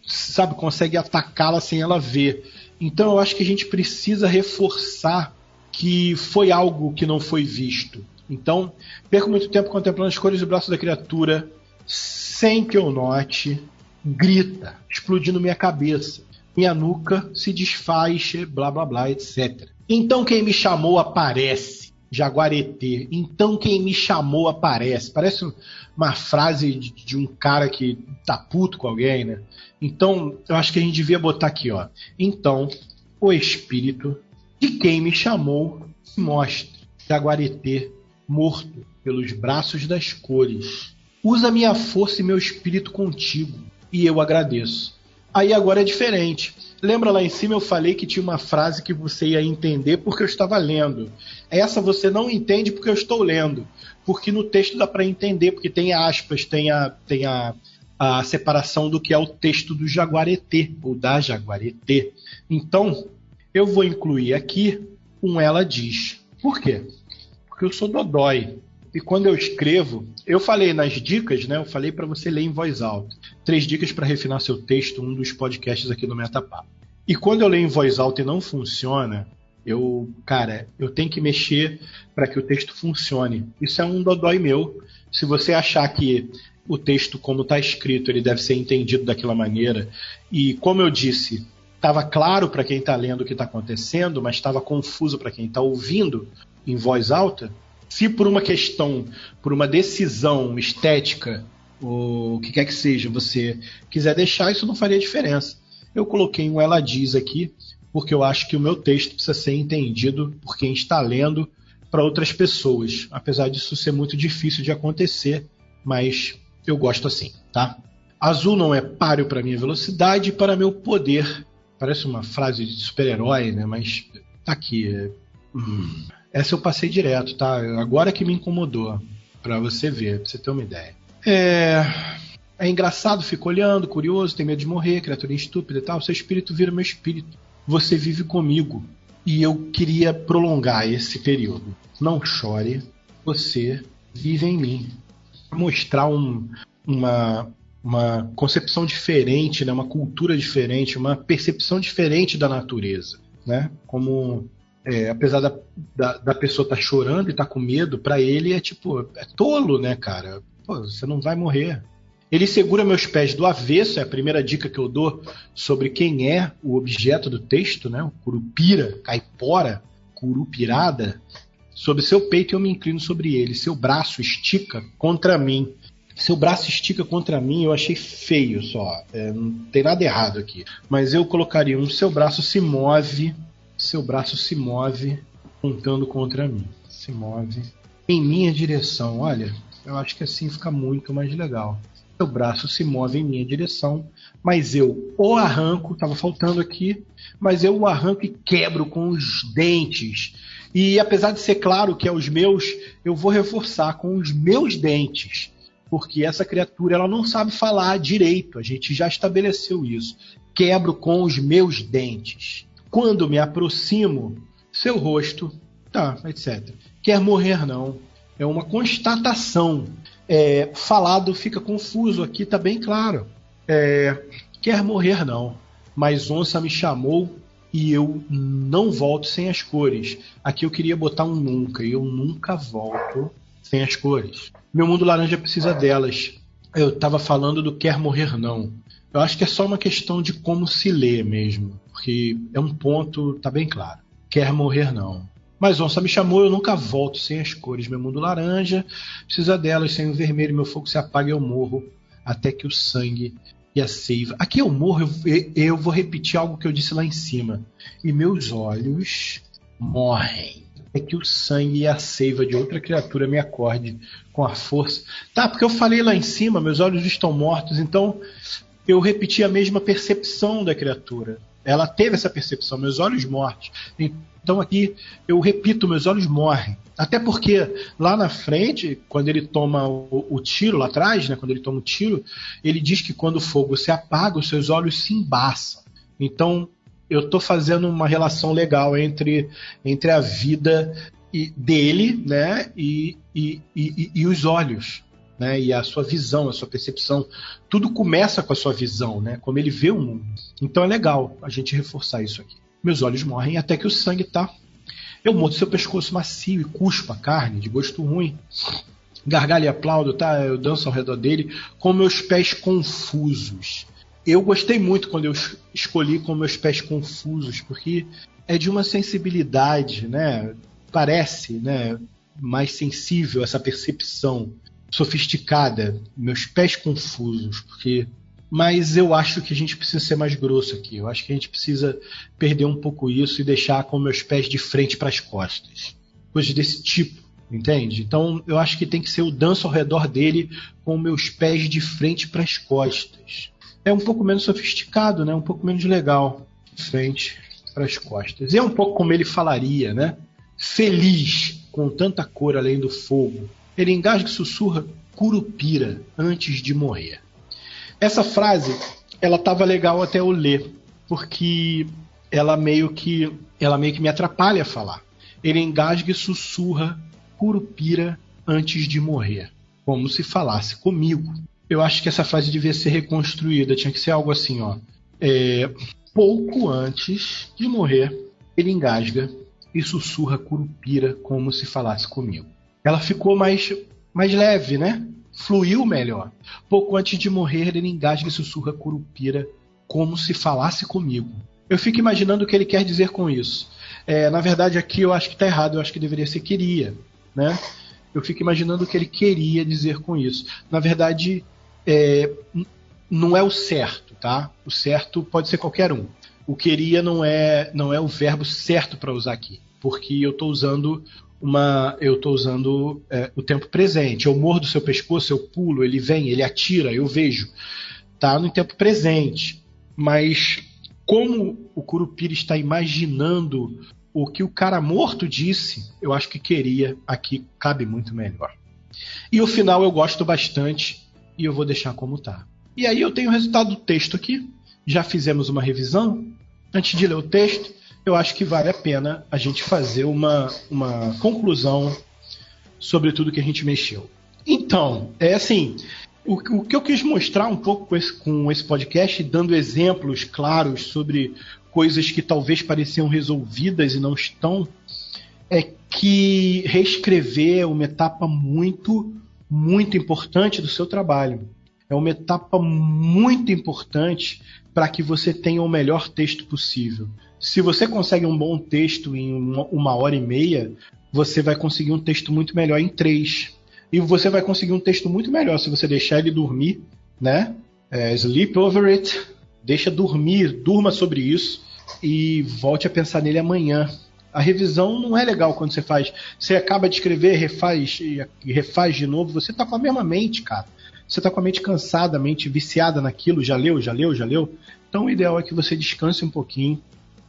Speaker 3: sabe, consegue atacá-la sem ela ver. Então eu acho que a gente precisa reforçar que foi algo que não foi visto. Então, perco muito tempo contemplando as cores do braço da criatura, sem que eu note, grita, explodindo minha cabeça. Minha nuca se desfaz, blá blá blá, etc. Então quem me chamou aparece Jaguareté. Então quem me chamou aparece. Parece uma frase de, de, um cara que tá puto com alguém, né? Então, eu acho que a gente devia botar aqui, ó. Então, o espírito de quem me chamou se mostra. Jaguareté, morto pelos braços das cores. Usa minha força e meu espírito contigo, e eu agradeço. Aí agora é diferente. Lembra lá em cima eu falei que tinha uma frase que você ia entender porque eu estava lendo. Essa você não entende porque eu estou lendo. Porque no texto dá para entender, porque tem aspas, tem a, tem a, a separação do que é o texto do Jaguareté, ou da Jaguareté. Então, eu vou incluir aqui um ela diz. Por quê? Porque eu sou dodói. E quando eu escrevo, eu falei nas dicas, né? Eu falei para você ler em voz alta. Três dicas para refinar seu texto, um dos podcasts aqui do Metapá. E quando eu leio em voz alta e não funciona, eu, cara, eu tenho que mexer para que o texto funcione. Isso é um dodói meu. Se você achar que o texto, como está escrito, ele deve ser entendido daquela maneira, e como eu disse, estava claro para quem está lendo o que está acontecendo, mas estava confuso para quem está ouvindo em voz alta, se por uma questão, por uma decisão estética, ou o que quer que seja, você quiser deixar, isso não faria diferença. Eu coloquei um ela diz aqui, porque eu acho que o meu texto precisa ser entendido por quem está lendo para outras pessoas. Apesar disso ser muito difícil de acontecer, mas eu gosto assim, tá? Azul não é páreo para minha velocidade e para meu poder. Parece uma frase de super-herói, né? Mas tá aqui. Hum. Essa eu passei direto, tá? Agora que me incomodou, para você ver, pra você ter uma ideia. É, é engraçado, fico olhando, curioso, tem medo de morrer, criatura estúpida e tal. Seu espírito vira meu espírito. Você vive comigo. E eu queria prolongar esse período. Não chore, você vive em mim. Mostrar um, uma, uma concepção diferente, né? uma cultura diferente, uma percepção diferente da natureza. Né? Como é, apesar da, da, da pessoa estar tá chorando e estar tá com medo, para ele é tipo, é tolo, né, cara? Pô, você não vai morrer. Ele segura meus pés do avesso, é a primeira dica que eu dou sobre quem é o objeto do texto, né? O curupira, caipora, curupirada, sobre seu peito eu me inclino sobre ele. Seu braço estica contra mim. Seu braço estica contra mim, eu achei feio só. É, não tem nada errado aqui. Mas eu colocaria um seu braço se move seu braço se move apontando contra mim. Se move em minha direção. Olha, eu acho que assim fica muito mais legal. Seu braço se move em minha direção, mas eu o arranco, estava faltando aqui, mas eu o arranco e quebro com os dentes. E apesar de ser claro que é os meus, eu vou reforçar com os meus dentes, porque essa criatura ela não sabe falar direito. A gente já estabeleceu isso. Quebro com os meus dentes. Quando me aproximo, seu rosto, tá, etc. Quer morrer não. é uma constatação. É, falado fica confuso, aqui está bem claro. É, quer morrer não, mas onça me chamou e eu não volto sem as cores. Aqui eu queria botar um nunca, e eu nunca volto sem as cores. Meu mundo laranja precisa delas. Eu estava falando do quer morrer não. Eu acho que é só uma questão de como se lê mesmo, porque é um ponto, tá bem claro. Quer morrer não. Mas onça me chamou, eu nunca volto sem as cores. Meu mundo laranja precisa delas, sem o vermelho, meu fogo se apaga e eu morro até que o sangue e a seiva. Aqui eu morro, eu, eu vou repetir algo que eu disse lá em cima. E meus olhos morrem. É que o sangue e a seiva de outra criatura me acorde com a força. Tá, porque eu falei lá em cima, meus olhos estão mortos, então eu repeti a mesma percepção da criatura. Ela teve essa percepção, meus olhos mortos. Então aqui eu repito, meus olhos morrem. Até porque lá na frente, quando ele toma o, o, tiro lá atrás, né, quando ele toma o tiro, ele diz que quando o fogo se apaga, os seus olhos se embaçam. Então eu estou fazendo uma relação legal entre, entre a vida e, dele né, e, e, e, e os olhos. Né, e a sua visão, a sua percepção, tudo começa com a sua visão, né, como ele vê o mundo. Então é legal a gente reforçar isso aqui. Meus olhos morrem até que o sangue tá. Eu mordo seu pescoço macio e cuspo a carne, de gosto ruim. Gargalho e aplaudo, tá? Eu danço ao redor dele com meus pés confusos. Eu gostei muito quando eu escolhi com meus pés confusos, porque é de uma sensibilidade, né? Parece, né? Mais sensível essa percepção sofisticada, meus pés confusos, porque mas eu acho que a gente precisa ser mais grosso aqui. Eu acho que a gente precisa perder um pouco isso e deixar com meus pés de frente para as costas. Coisas desse tipo, entende? Então eu acho que tem que ser o danço ao redor dele com meus pés de frente para as costas. É um pouco menos sofisticado, né? Um pouco menos legal. Frente para as costas. E é um pouco como ele falaria, né? Feliz com tanta cor além do fogo. Ele engasga e sussurra curupira antes de morrer. Essa frase, ela tava legal até eu ler, porque ela meio que ela meio que me atrapalha a falar. Ele engasga e sussurra curupira antes de morrer, como se falasse comigo. Eu acho que essa frase devia ser reconstruída, tinha que ser algo assim, ó. É, pouco antes de morrer, ele engasga e sussurra curupira como se falasse comigo. Ela ficou mais mais leve, né? fluiu melhor. Pouco antes de morrer, ele engasga e sussurra Curupira como se falasse comigo. Eu fico imaginando o que ele quer dizer com isso. É, na verdade, aqui eu acho que está errado, eu acho que deveria ser queria. Né? Eu fico imaginando o que ele queria dizer com isso. Na verdade, é, não é o certo, tá? O certo pode ser qualquer um. O queria não é, não é o verbo certo para usar aqui, porque eu estou usando uma. Eu estou usando é, o tempo presente. Eu mordo seu pescoço, eu pulo, ele vem, ele atira, eu vejo. Tá no tempo presente. Mas como o Curupira está imaginando o que o cara morto disse, eu acho que queria aqui cabe muito melhor. E o final eu gosto bastante e eu vou deixar como tá. E aí eu tenho o resultado do texto aqui. Já fizemos uma revisão. Antes de ler o texto, eu acho que vale a pena a gente fazer uma, uma conclusão sobre tudo que a gente mexeu. Então, é assim, o, o que eu quis mostrar um pouco com esse, com esse podcast, dando exemplos claros sobre coisas que talvez pareciam resolvidas e não estão, é que reescrever é uma etapa muito, muito importante do seu trabalho. É uma etapa muito importante para que você tenha o melhor texto possível. Se você consegue um bom texto em uma, hora e meia, você vai conseguir um texto muito melhor em três. E você vai conseguir um texto muito melhor se você deixar ele dormir, né? É, sleep over it, deixa dormir, durma sobre isso e volte a pensar nele amanhã. A revisão não é legal quando você faz. Você acaba de escrever, refaz e refaz de novo, você tá com a mesma mente, cara. Você tá com a mente cansada, a mente viciada naquilo, já leu, já leu, já leu. Então o ideal é que você descanse um pouquinho,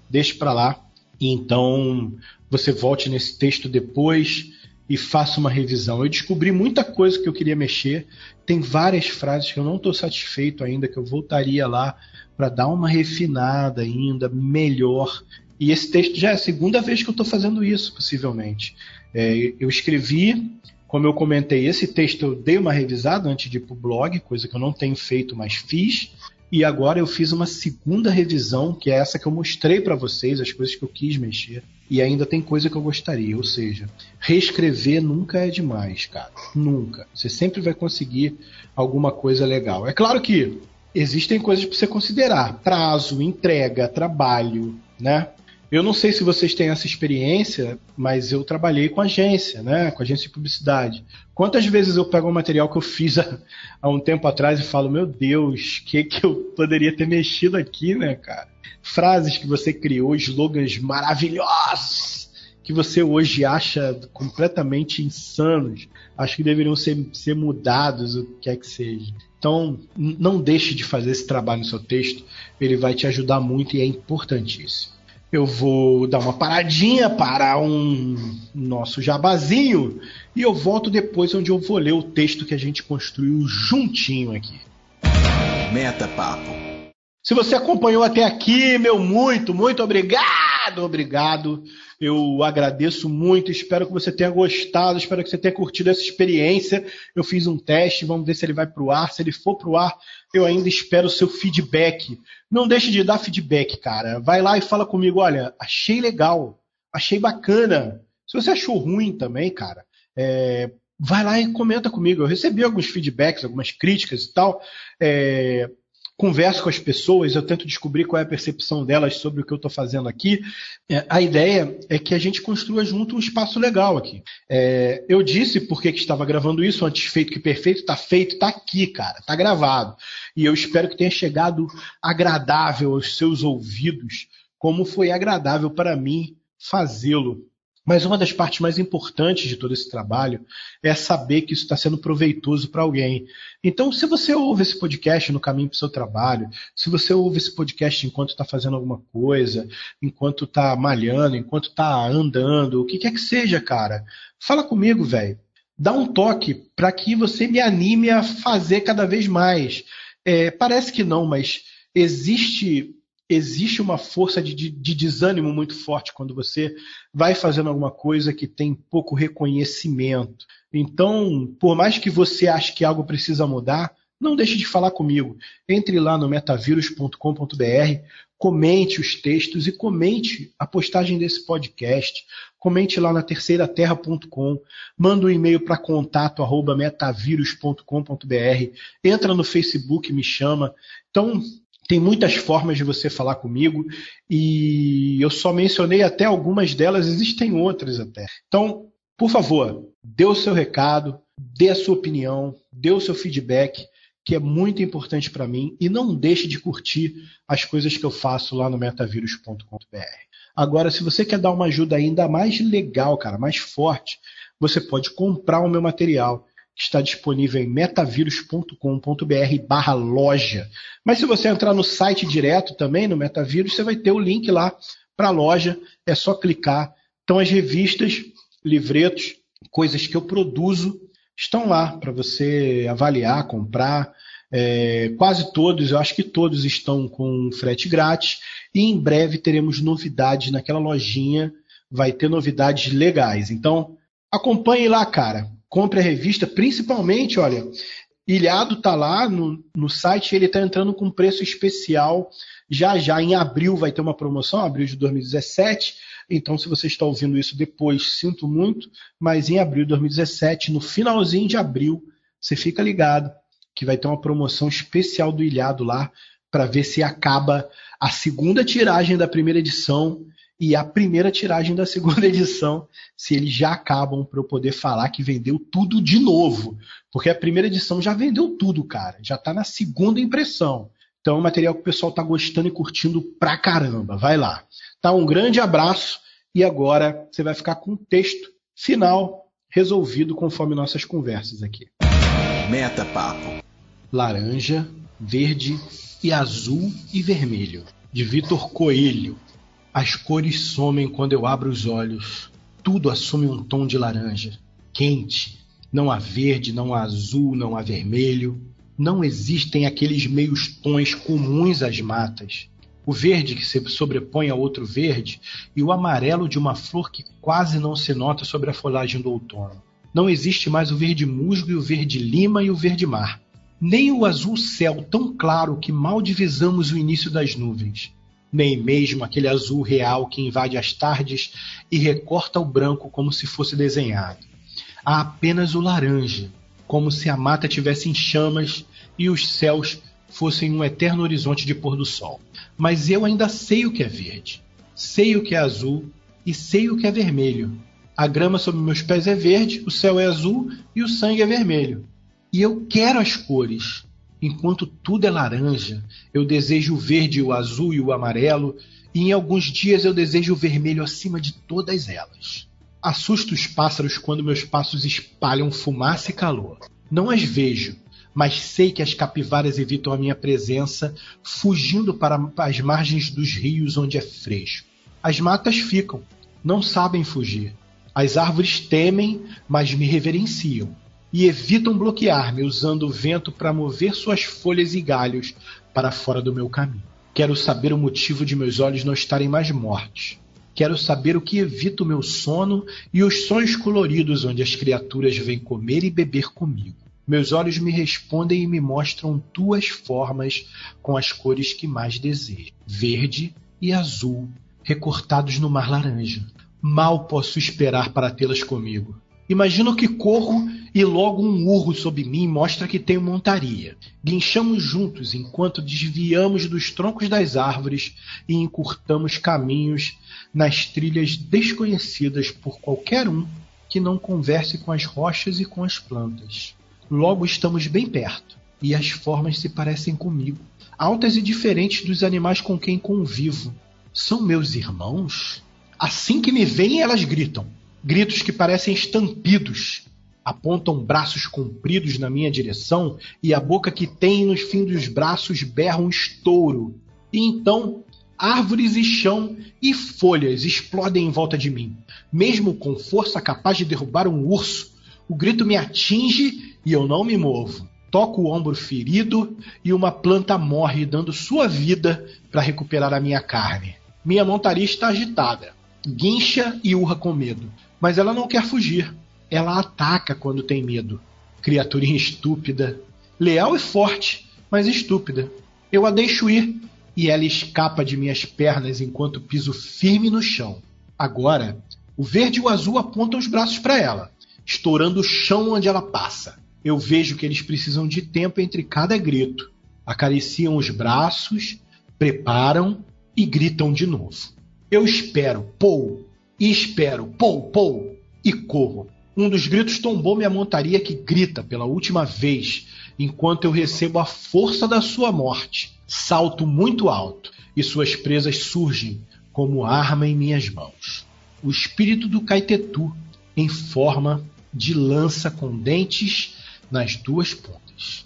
Speaker 3: deixe para lá e então você volte nesse texto depois e faça uma revisão. Eu descobri muita coisa que eu queria mexer. Tem várias frases que eu não estou satisfeito ainda, que eu voltaria lá para dar uma refinada ainda melhor. E esse texto já é a segunda vez que eu estou fazendo isso, possivelmente. É, eu escrevi Como eu comentei, esse texto eu dei uma revisada antes de ir pro blog, coisa que eu não tenho feito, mas fiz. E agora eu fiz uma segunda revisão, que é essa que eu mostrei para vocês, as coisas que eu quis mexer. E ainda tem coisa que eu gostaria, ou seja, reescrever nunca é demais, cara. Nunca. Você sempre vai conseguir alguma coisa legal. É claro que existem coisas para você considerar: prazo, entrega, trabalho, né? Eu não sei se vocês têm essa experiência, mas eu trabalhei com agência, né? Com agência de publicidade. Quantas vezes eu pego um material que eu fiz há, há um tempo atrás e falo, meu Deus, que que eu poderia ter mexido aqui, né, cara? Frases que você criou, slogans maravilhosos que você hoje acha completamente insanos, acho que deveriam ser, ser mudados, o que é que seja. Então, não deixe de fazer esse trabalho no seu texto, ele vai te ajudar muito e é importantíssimo. Eu vou dar uma paradinha para um nosso jabazinho e eu volto depois onde eu vou ler o texto que a gente construiu juntinho aqui.
Speaker 2: Meta Papo.
Speaker 3: Se você acompanhou até aqui, meu muito, muito obrigado, obrigado. Eu agradeço muito, espero que você tenha gostado, espero que você tenha curtido essa experiência. Eu fiz um teste, vamos ver se ele vai para o ar. Se ele for para o ar, eu ainda espero o seu feedback. Não deixe de dar feedback, cara. Vai lá e fala comigo, olha, achei legal, achei bacana. Se você achou ruim também, cara, é, vai lá e comenta comigo. Eu recebi alguns feedbacks, algumas críticas e tal. É, converso com as pessoas, eu tento descobrir qual é a percepção delas sobre o que eu estou fazendo aqui. É, a ideia é que a gente construa junto um espaço legal aqui. É, eu disse por que estava gravando isso, antes feito que perfeito, está feito, está aqui, cara, está gravado. E eu espero que tenha chegado agradável aos seus ouvidos, como foi agradável para mim fazê-lo. Mas uma das partes mais importantes de todo esse trabalho é saber que isso está sendo proveitoso para alguém. Então, se você ouve esse podcast no caminho para o seu trabalho, se você ouve esse podcast enquanto está fazendo alguma coisa, enquanto está malhando, enquanto está andando, o que quer que seja, cara, fala comigo, velho. Dá um toque para que você me anime a fazer cada vez mais. É, parece que não, mas existe existe uma força de, de, de, desânimo muito forte quando você vai fazendo alguma coisa que tem pouco reconhecimento. Então, por mais que você ache que algo precisa mudar, não deixe de falar comigo. Entre lá no metavírus.com.br, comente os textos e comente a postagem desse podcast. Comente lá na terceiraterra.com, manda um e-mail para contato@metavírus.com.br, entra no Facebook, me chama. Então, tem muitas formas de você falar comigo e eu só mencionei até algumas delas, existem outras até. Então, por favor, dê o seu recado, dê a sua opinião, dê o seu feedback, que é muito importante para mim, e não deixe de curtir as coisas que eu faço lá no metavírus.com.br. Agora, se você quer dar uma ajuda ainda mais legal, cara, mais forte, você pode comprar o meu material que está disponível em metavírus.com.br barra loja. Mas se você entrar no site direto também, no Metavírus, você vai ter o link lá para a loja, é só clicar. Então as revistas, livretos, coisas que eu produzo estão lá para você avaliar, comprar. É, quase todos, eu acho que todos estão com frete grátis. E em breve teremos novidades naquela lojinha. Vai ter novidades legais. Então, acompanhe lá, cara compre a revista, principalmente, olha, Ilhado tá lá no, no site, ele tá entrando com preço especial. Já já em abril vai ter uma promoção, abril de 2017. Então, se você está ouvindo isso depois, sinto muito, mas em abril de 2017, no finalzinho de abril, você fica ligado que vai ter uma promoção especial do Ilhado lá para ver se acaba a segunda tiragem da primeira edição e a primeira tiragem da segunda edição, se eles já acabam para eu poder falar que vendeu tudo de novo. Porque a primeira edição já vendeu tudo, cara. Já está na segunda impressão. Então é um material que o pessoal está gostando e curtindo pra caramba. Vai lá. Tá, um grande abraço e agora você vai ficar com o texto final resolvido conforme nossas conversas aqui.
Speaker 2: Meta Papo.
Speaker 3: Laranja, verde e azul e vermelho. De Vitor Coelho. As cores somem quando eu abro os olhos. Tudo assume um tom de laranja, quente. Não há verde, não há azul, não há vermelho. Não existem aqueles meios tons comuns às matas. O verde que se sobrepõe a outro verde e o amarelo de uma flor que quase não se nota sobre a folhagem do outono. Não existe mais o verde musgo e o verde lima e o verde mar. Nem o azul céu tão claro que mal divisamos o início das nuvens. Nem mesmo aquele azul real que invade as tardes e recorta o branco como se fosse desenhado. Há apenas o laranja, como se a mata tivesse em chamas e os céus fossem um eterno horizonte de pôr do sol. Mas eu ainda sei o que é verde, sei o que é azul e sei o que é vermelho. A grama sob meus pés é verde, o céu é azul e o sangue é vermelho. E eu quero as cores. Enquanto tudo é laranja, eu desejo o verde, o azul e o amarelo, e em alguns dias eu desejo o vermelho acima de todas elas. Assusto os pássaros quando meus passos espalham fumaça e calor. Não as vejo, mas sei que as capivaras evitam a minha presença, fugindo para as margens dos rios onde é fresco. As matas ficam, não sabem fugir. As árvores temem, mas me reverenciam e evitam bloquear-me usando o vento para mover suas folhas e galhos para fora do meu caminho. Quero saber o motivo de meus olhos não estarem mais mortos. Quero saber o que evita o meu sono e os sonhos coloridos onde as criaturas vêm comer e beber comigo. Meus olhos me respondem e me mostram duas formas com as cores que mais desejo: verde e azul, recortados no mar laranja. Mal posso esperar para tê-las comigo. Imagino que corro e logo um urro sob mim mostra que tenho montaria. Guinchamos juntos enquanto desviamos dos troncos das árvores e encurtamos caminhos nas trilhas desconhecidas por qualquer um que não converse com as rochas e com as plantas. Logo estamos bem perto, e as formas se parecem comigo, altas e diferentes dos animais com quem convivo. São meus irmãos? Assim que me veem, elas gritam. Gritos que parecem estampidos. Apontam braços compridos na minha direção e a boca que tem nos fins dos braços berra um estouro. E então, árvores e chão e folhas explodem em volta de mim. Mesmo com força capaz de derrubar um urso, o grito me atinge e eu não me movo. Toco o ombro ferido e uma planta morre, dando sua vida para recuperar a minha carne. Minha montaria está agitada, guincha e urra com medo, mas ela não quer fugir. Ela ataca quando tem medo. Criaturinha estúpida, leal e forte, mas estúpida. Eu a deixo ir e ela escapa de minhas pernas enquanto piso firme no chão. Agora, o verde e o azul apontam os braços para ela, estourando o chão onde ela passa. Eu vejo que eles precisam de tempo entre cada grito. Acariciam os braços, preparam e gritam de novo. Eu espero, pou, e espero, pou, pou, e corro. Um dos gritos tombou minha montaria que grita pela última vez, enquanto eu recebo a força da sua morte. Salto muito alto e suas presas surgem como arma em minhas mãos. O espírito do Caetetu em forma de lança com dentes nas duas pontas.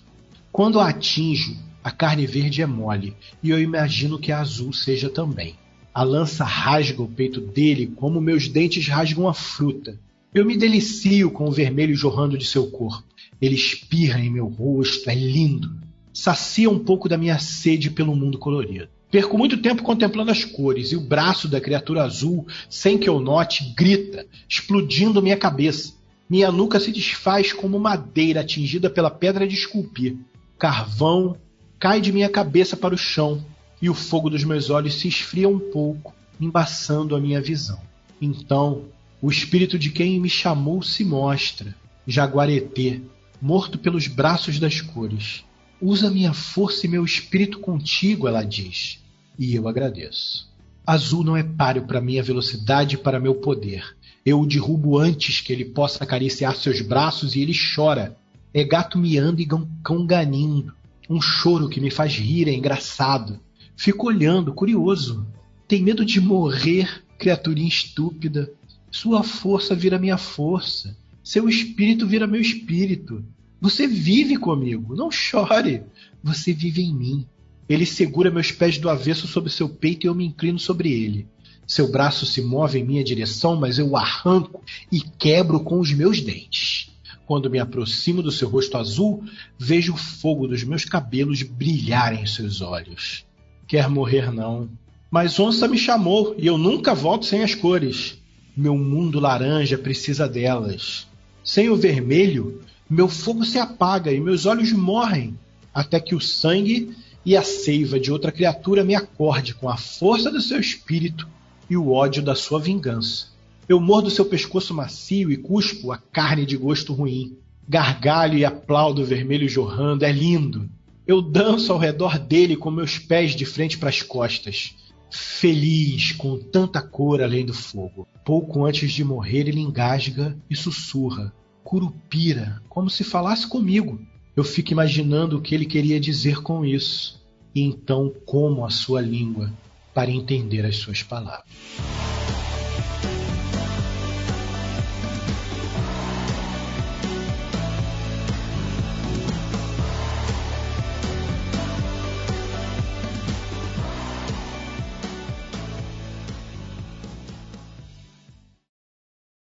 Speaker 3: Quando a atinjo, a carne verde é mole e eu imagino que a azul seja também. A lança rasga o peito dele como meus dentes rasgam a fruta. Eu me delicio com o vermelho jorrando de seu corpo. Ele espirra em meu rosto, é lindo. Sacia um pouco da minha sede pelo mundo colorido. Perco muito tempo contemplando as cores e o braço da criatura azul, sem que eu note, grita, explodindo minha cabeça. Minha nuca se desfaz como madeira atingida pela pedra de esculpir. Carvão cai de minha cabeça para o chão e o fogo dos meus olhos se esfria um pouco, embaçando a minha visão. Então, o espírito de quem me chamou se mostra, Jaguaretê, morto pelos braços das cores. Usa minha força e meu espírito contigo, ela diz, e eu agradeço. Azul não é páreo para minha velocidade e para meu poder. Eu o derrubo antes que ele possa acariciar seus braços e ele chora. É gato miando e cão ganindo. Um choro que me faz rir, é engraçado. Fico olhando, curioso. Tem medo de morrer, criaturinha estúpida. Sua força vira minha força. Seu espírito vira meu espírito. Você vive comigo, não chore. Você vive em mim. Ele segura meus pés do avesso sobre seu peito e eu me inclino sobre ele. Seu braço se move em minha direção, mas eu o arranco e quebro com os meus dentes. Quando me aproximo do seu rosto azul, vejo o fogo dos meus cabelos brilhar em seus olhos. Quer morrer, não. Mas onça me chamou e eu nunca volto sem as cores. Meu mundo laranja precisa delas. Sem o vermelho, meu fogo se apaga e meus olhos morrem, até que o sangue e a seiva de outra criatura me acorde com a força do seu espírito e o ódio da sua vingança. Eu mordo seu pescoço macio e cuspo a carne de gosto ruim. Gargalho e aplaudo o vermelho jorrando, é lindo. Eu danço ao redor dele com meus pés de frente para as costas, feliz com tanta cor além do fogo. Pouco antes de morrer, ele engasga e sussurra: Curupira, como se falasse comigo. Eu fico imaginando o que ele queria dizer com isso, e então como a sua língua para entender as suas palavras.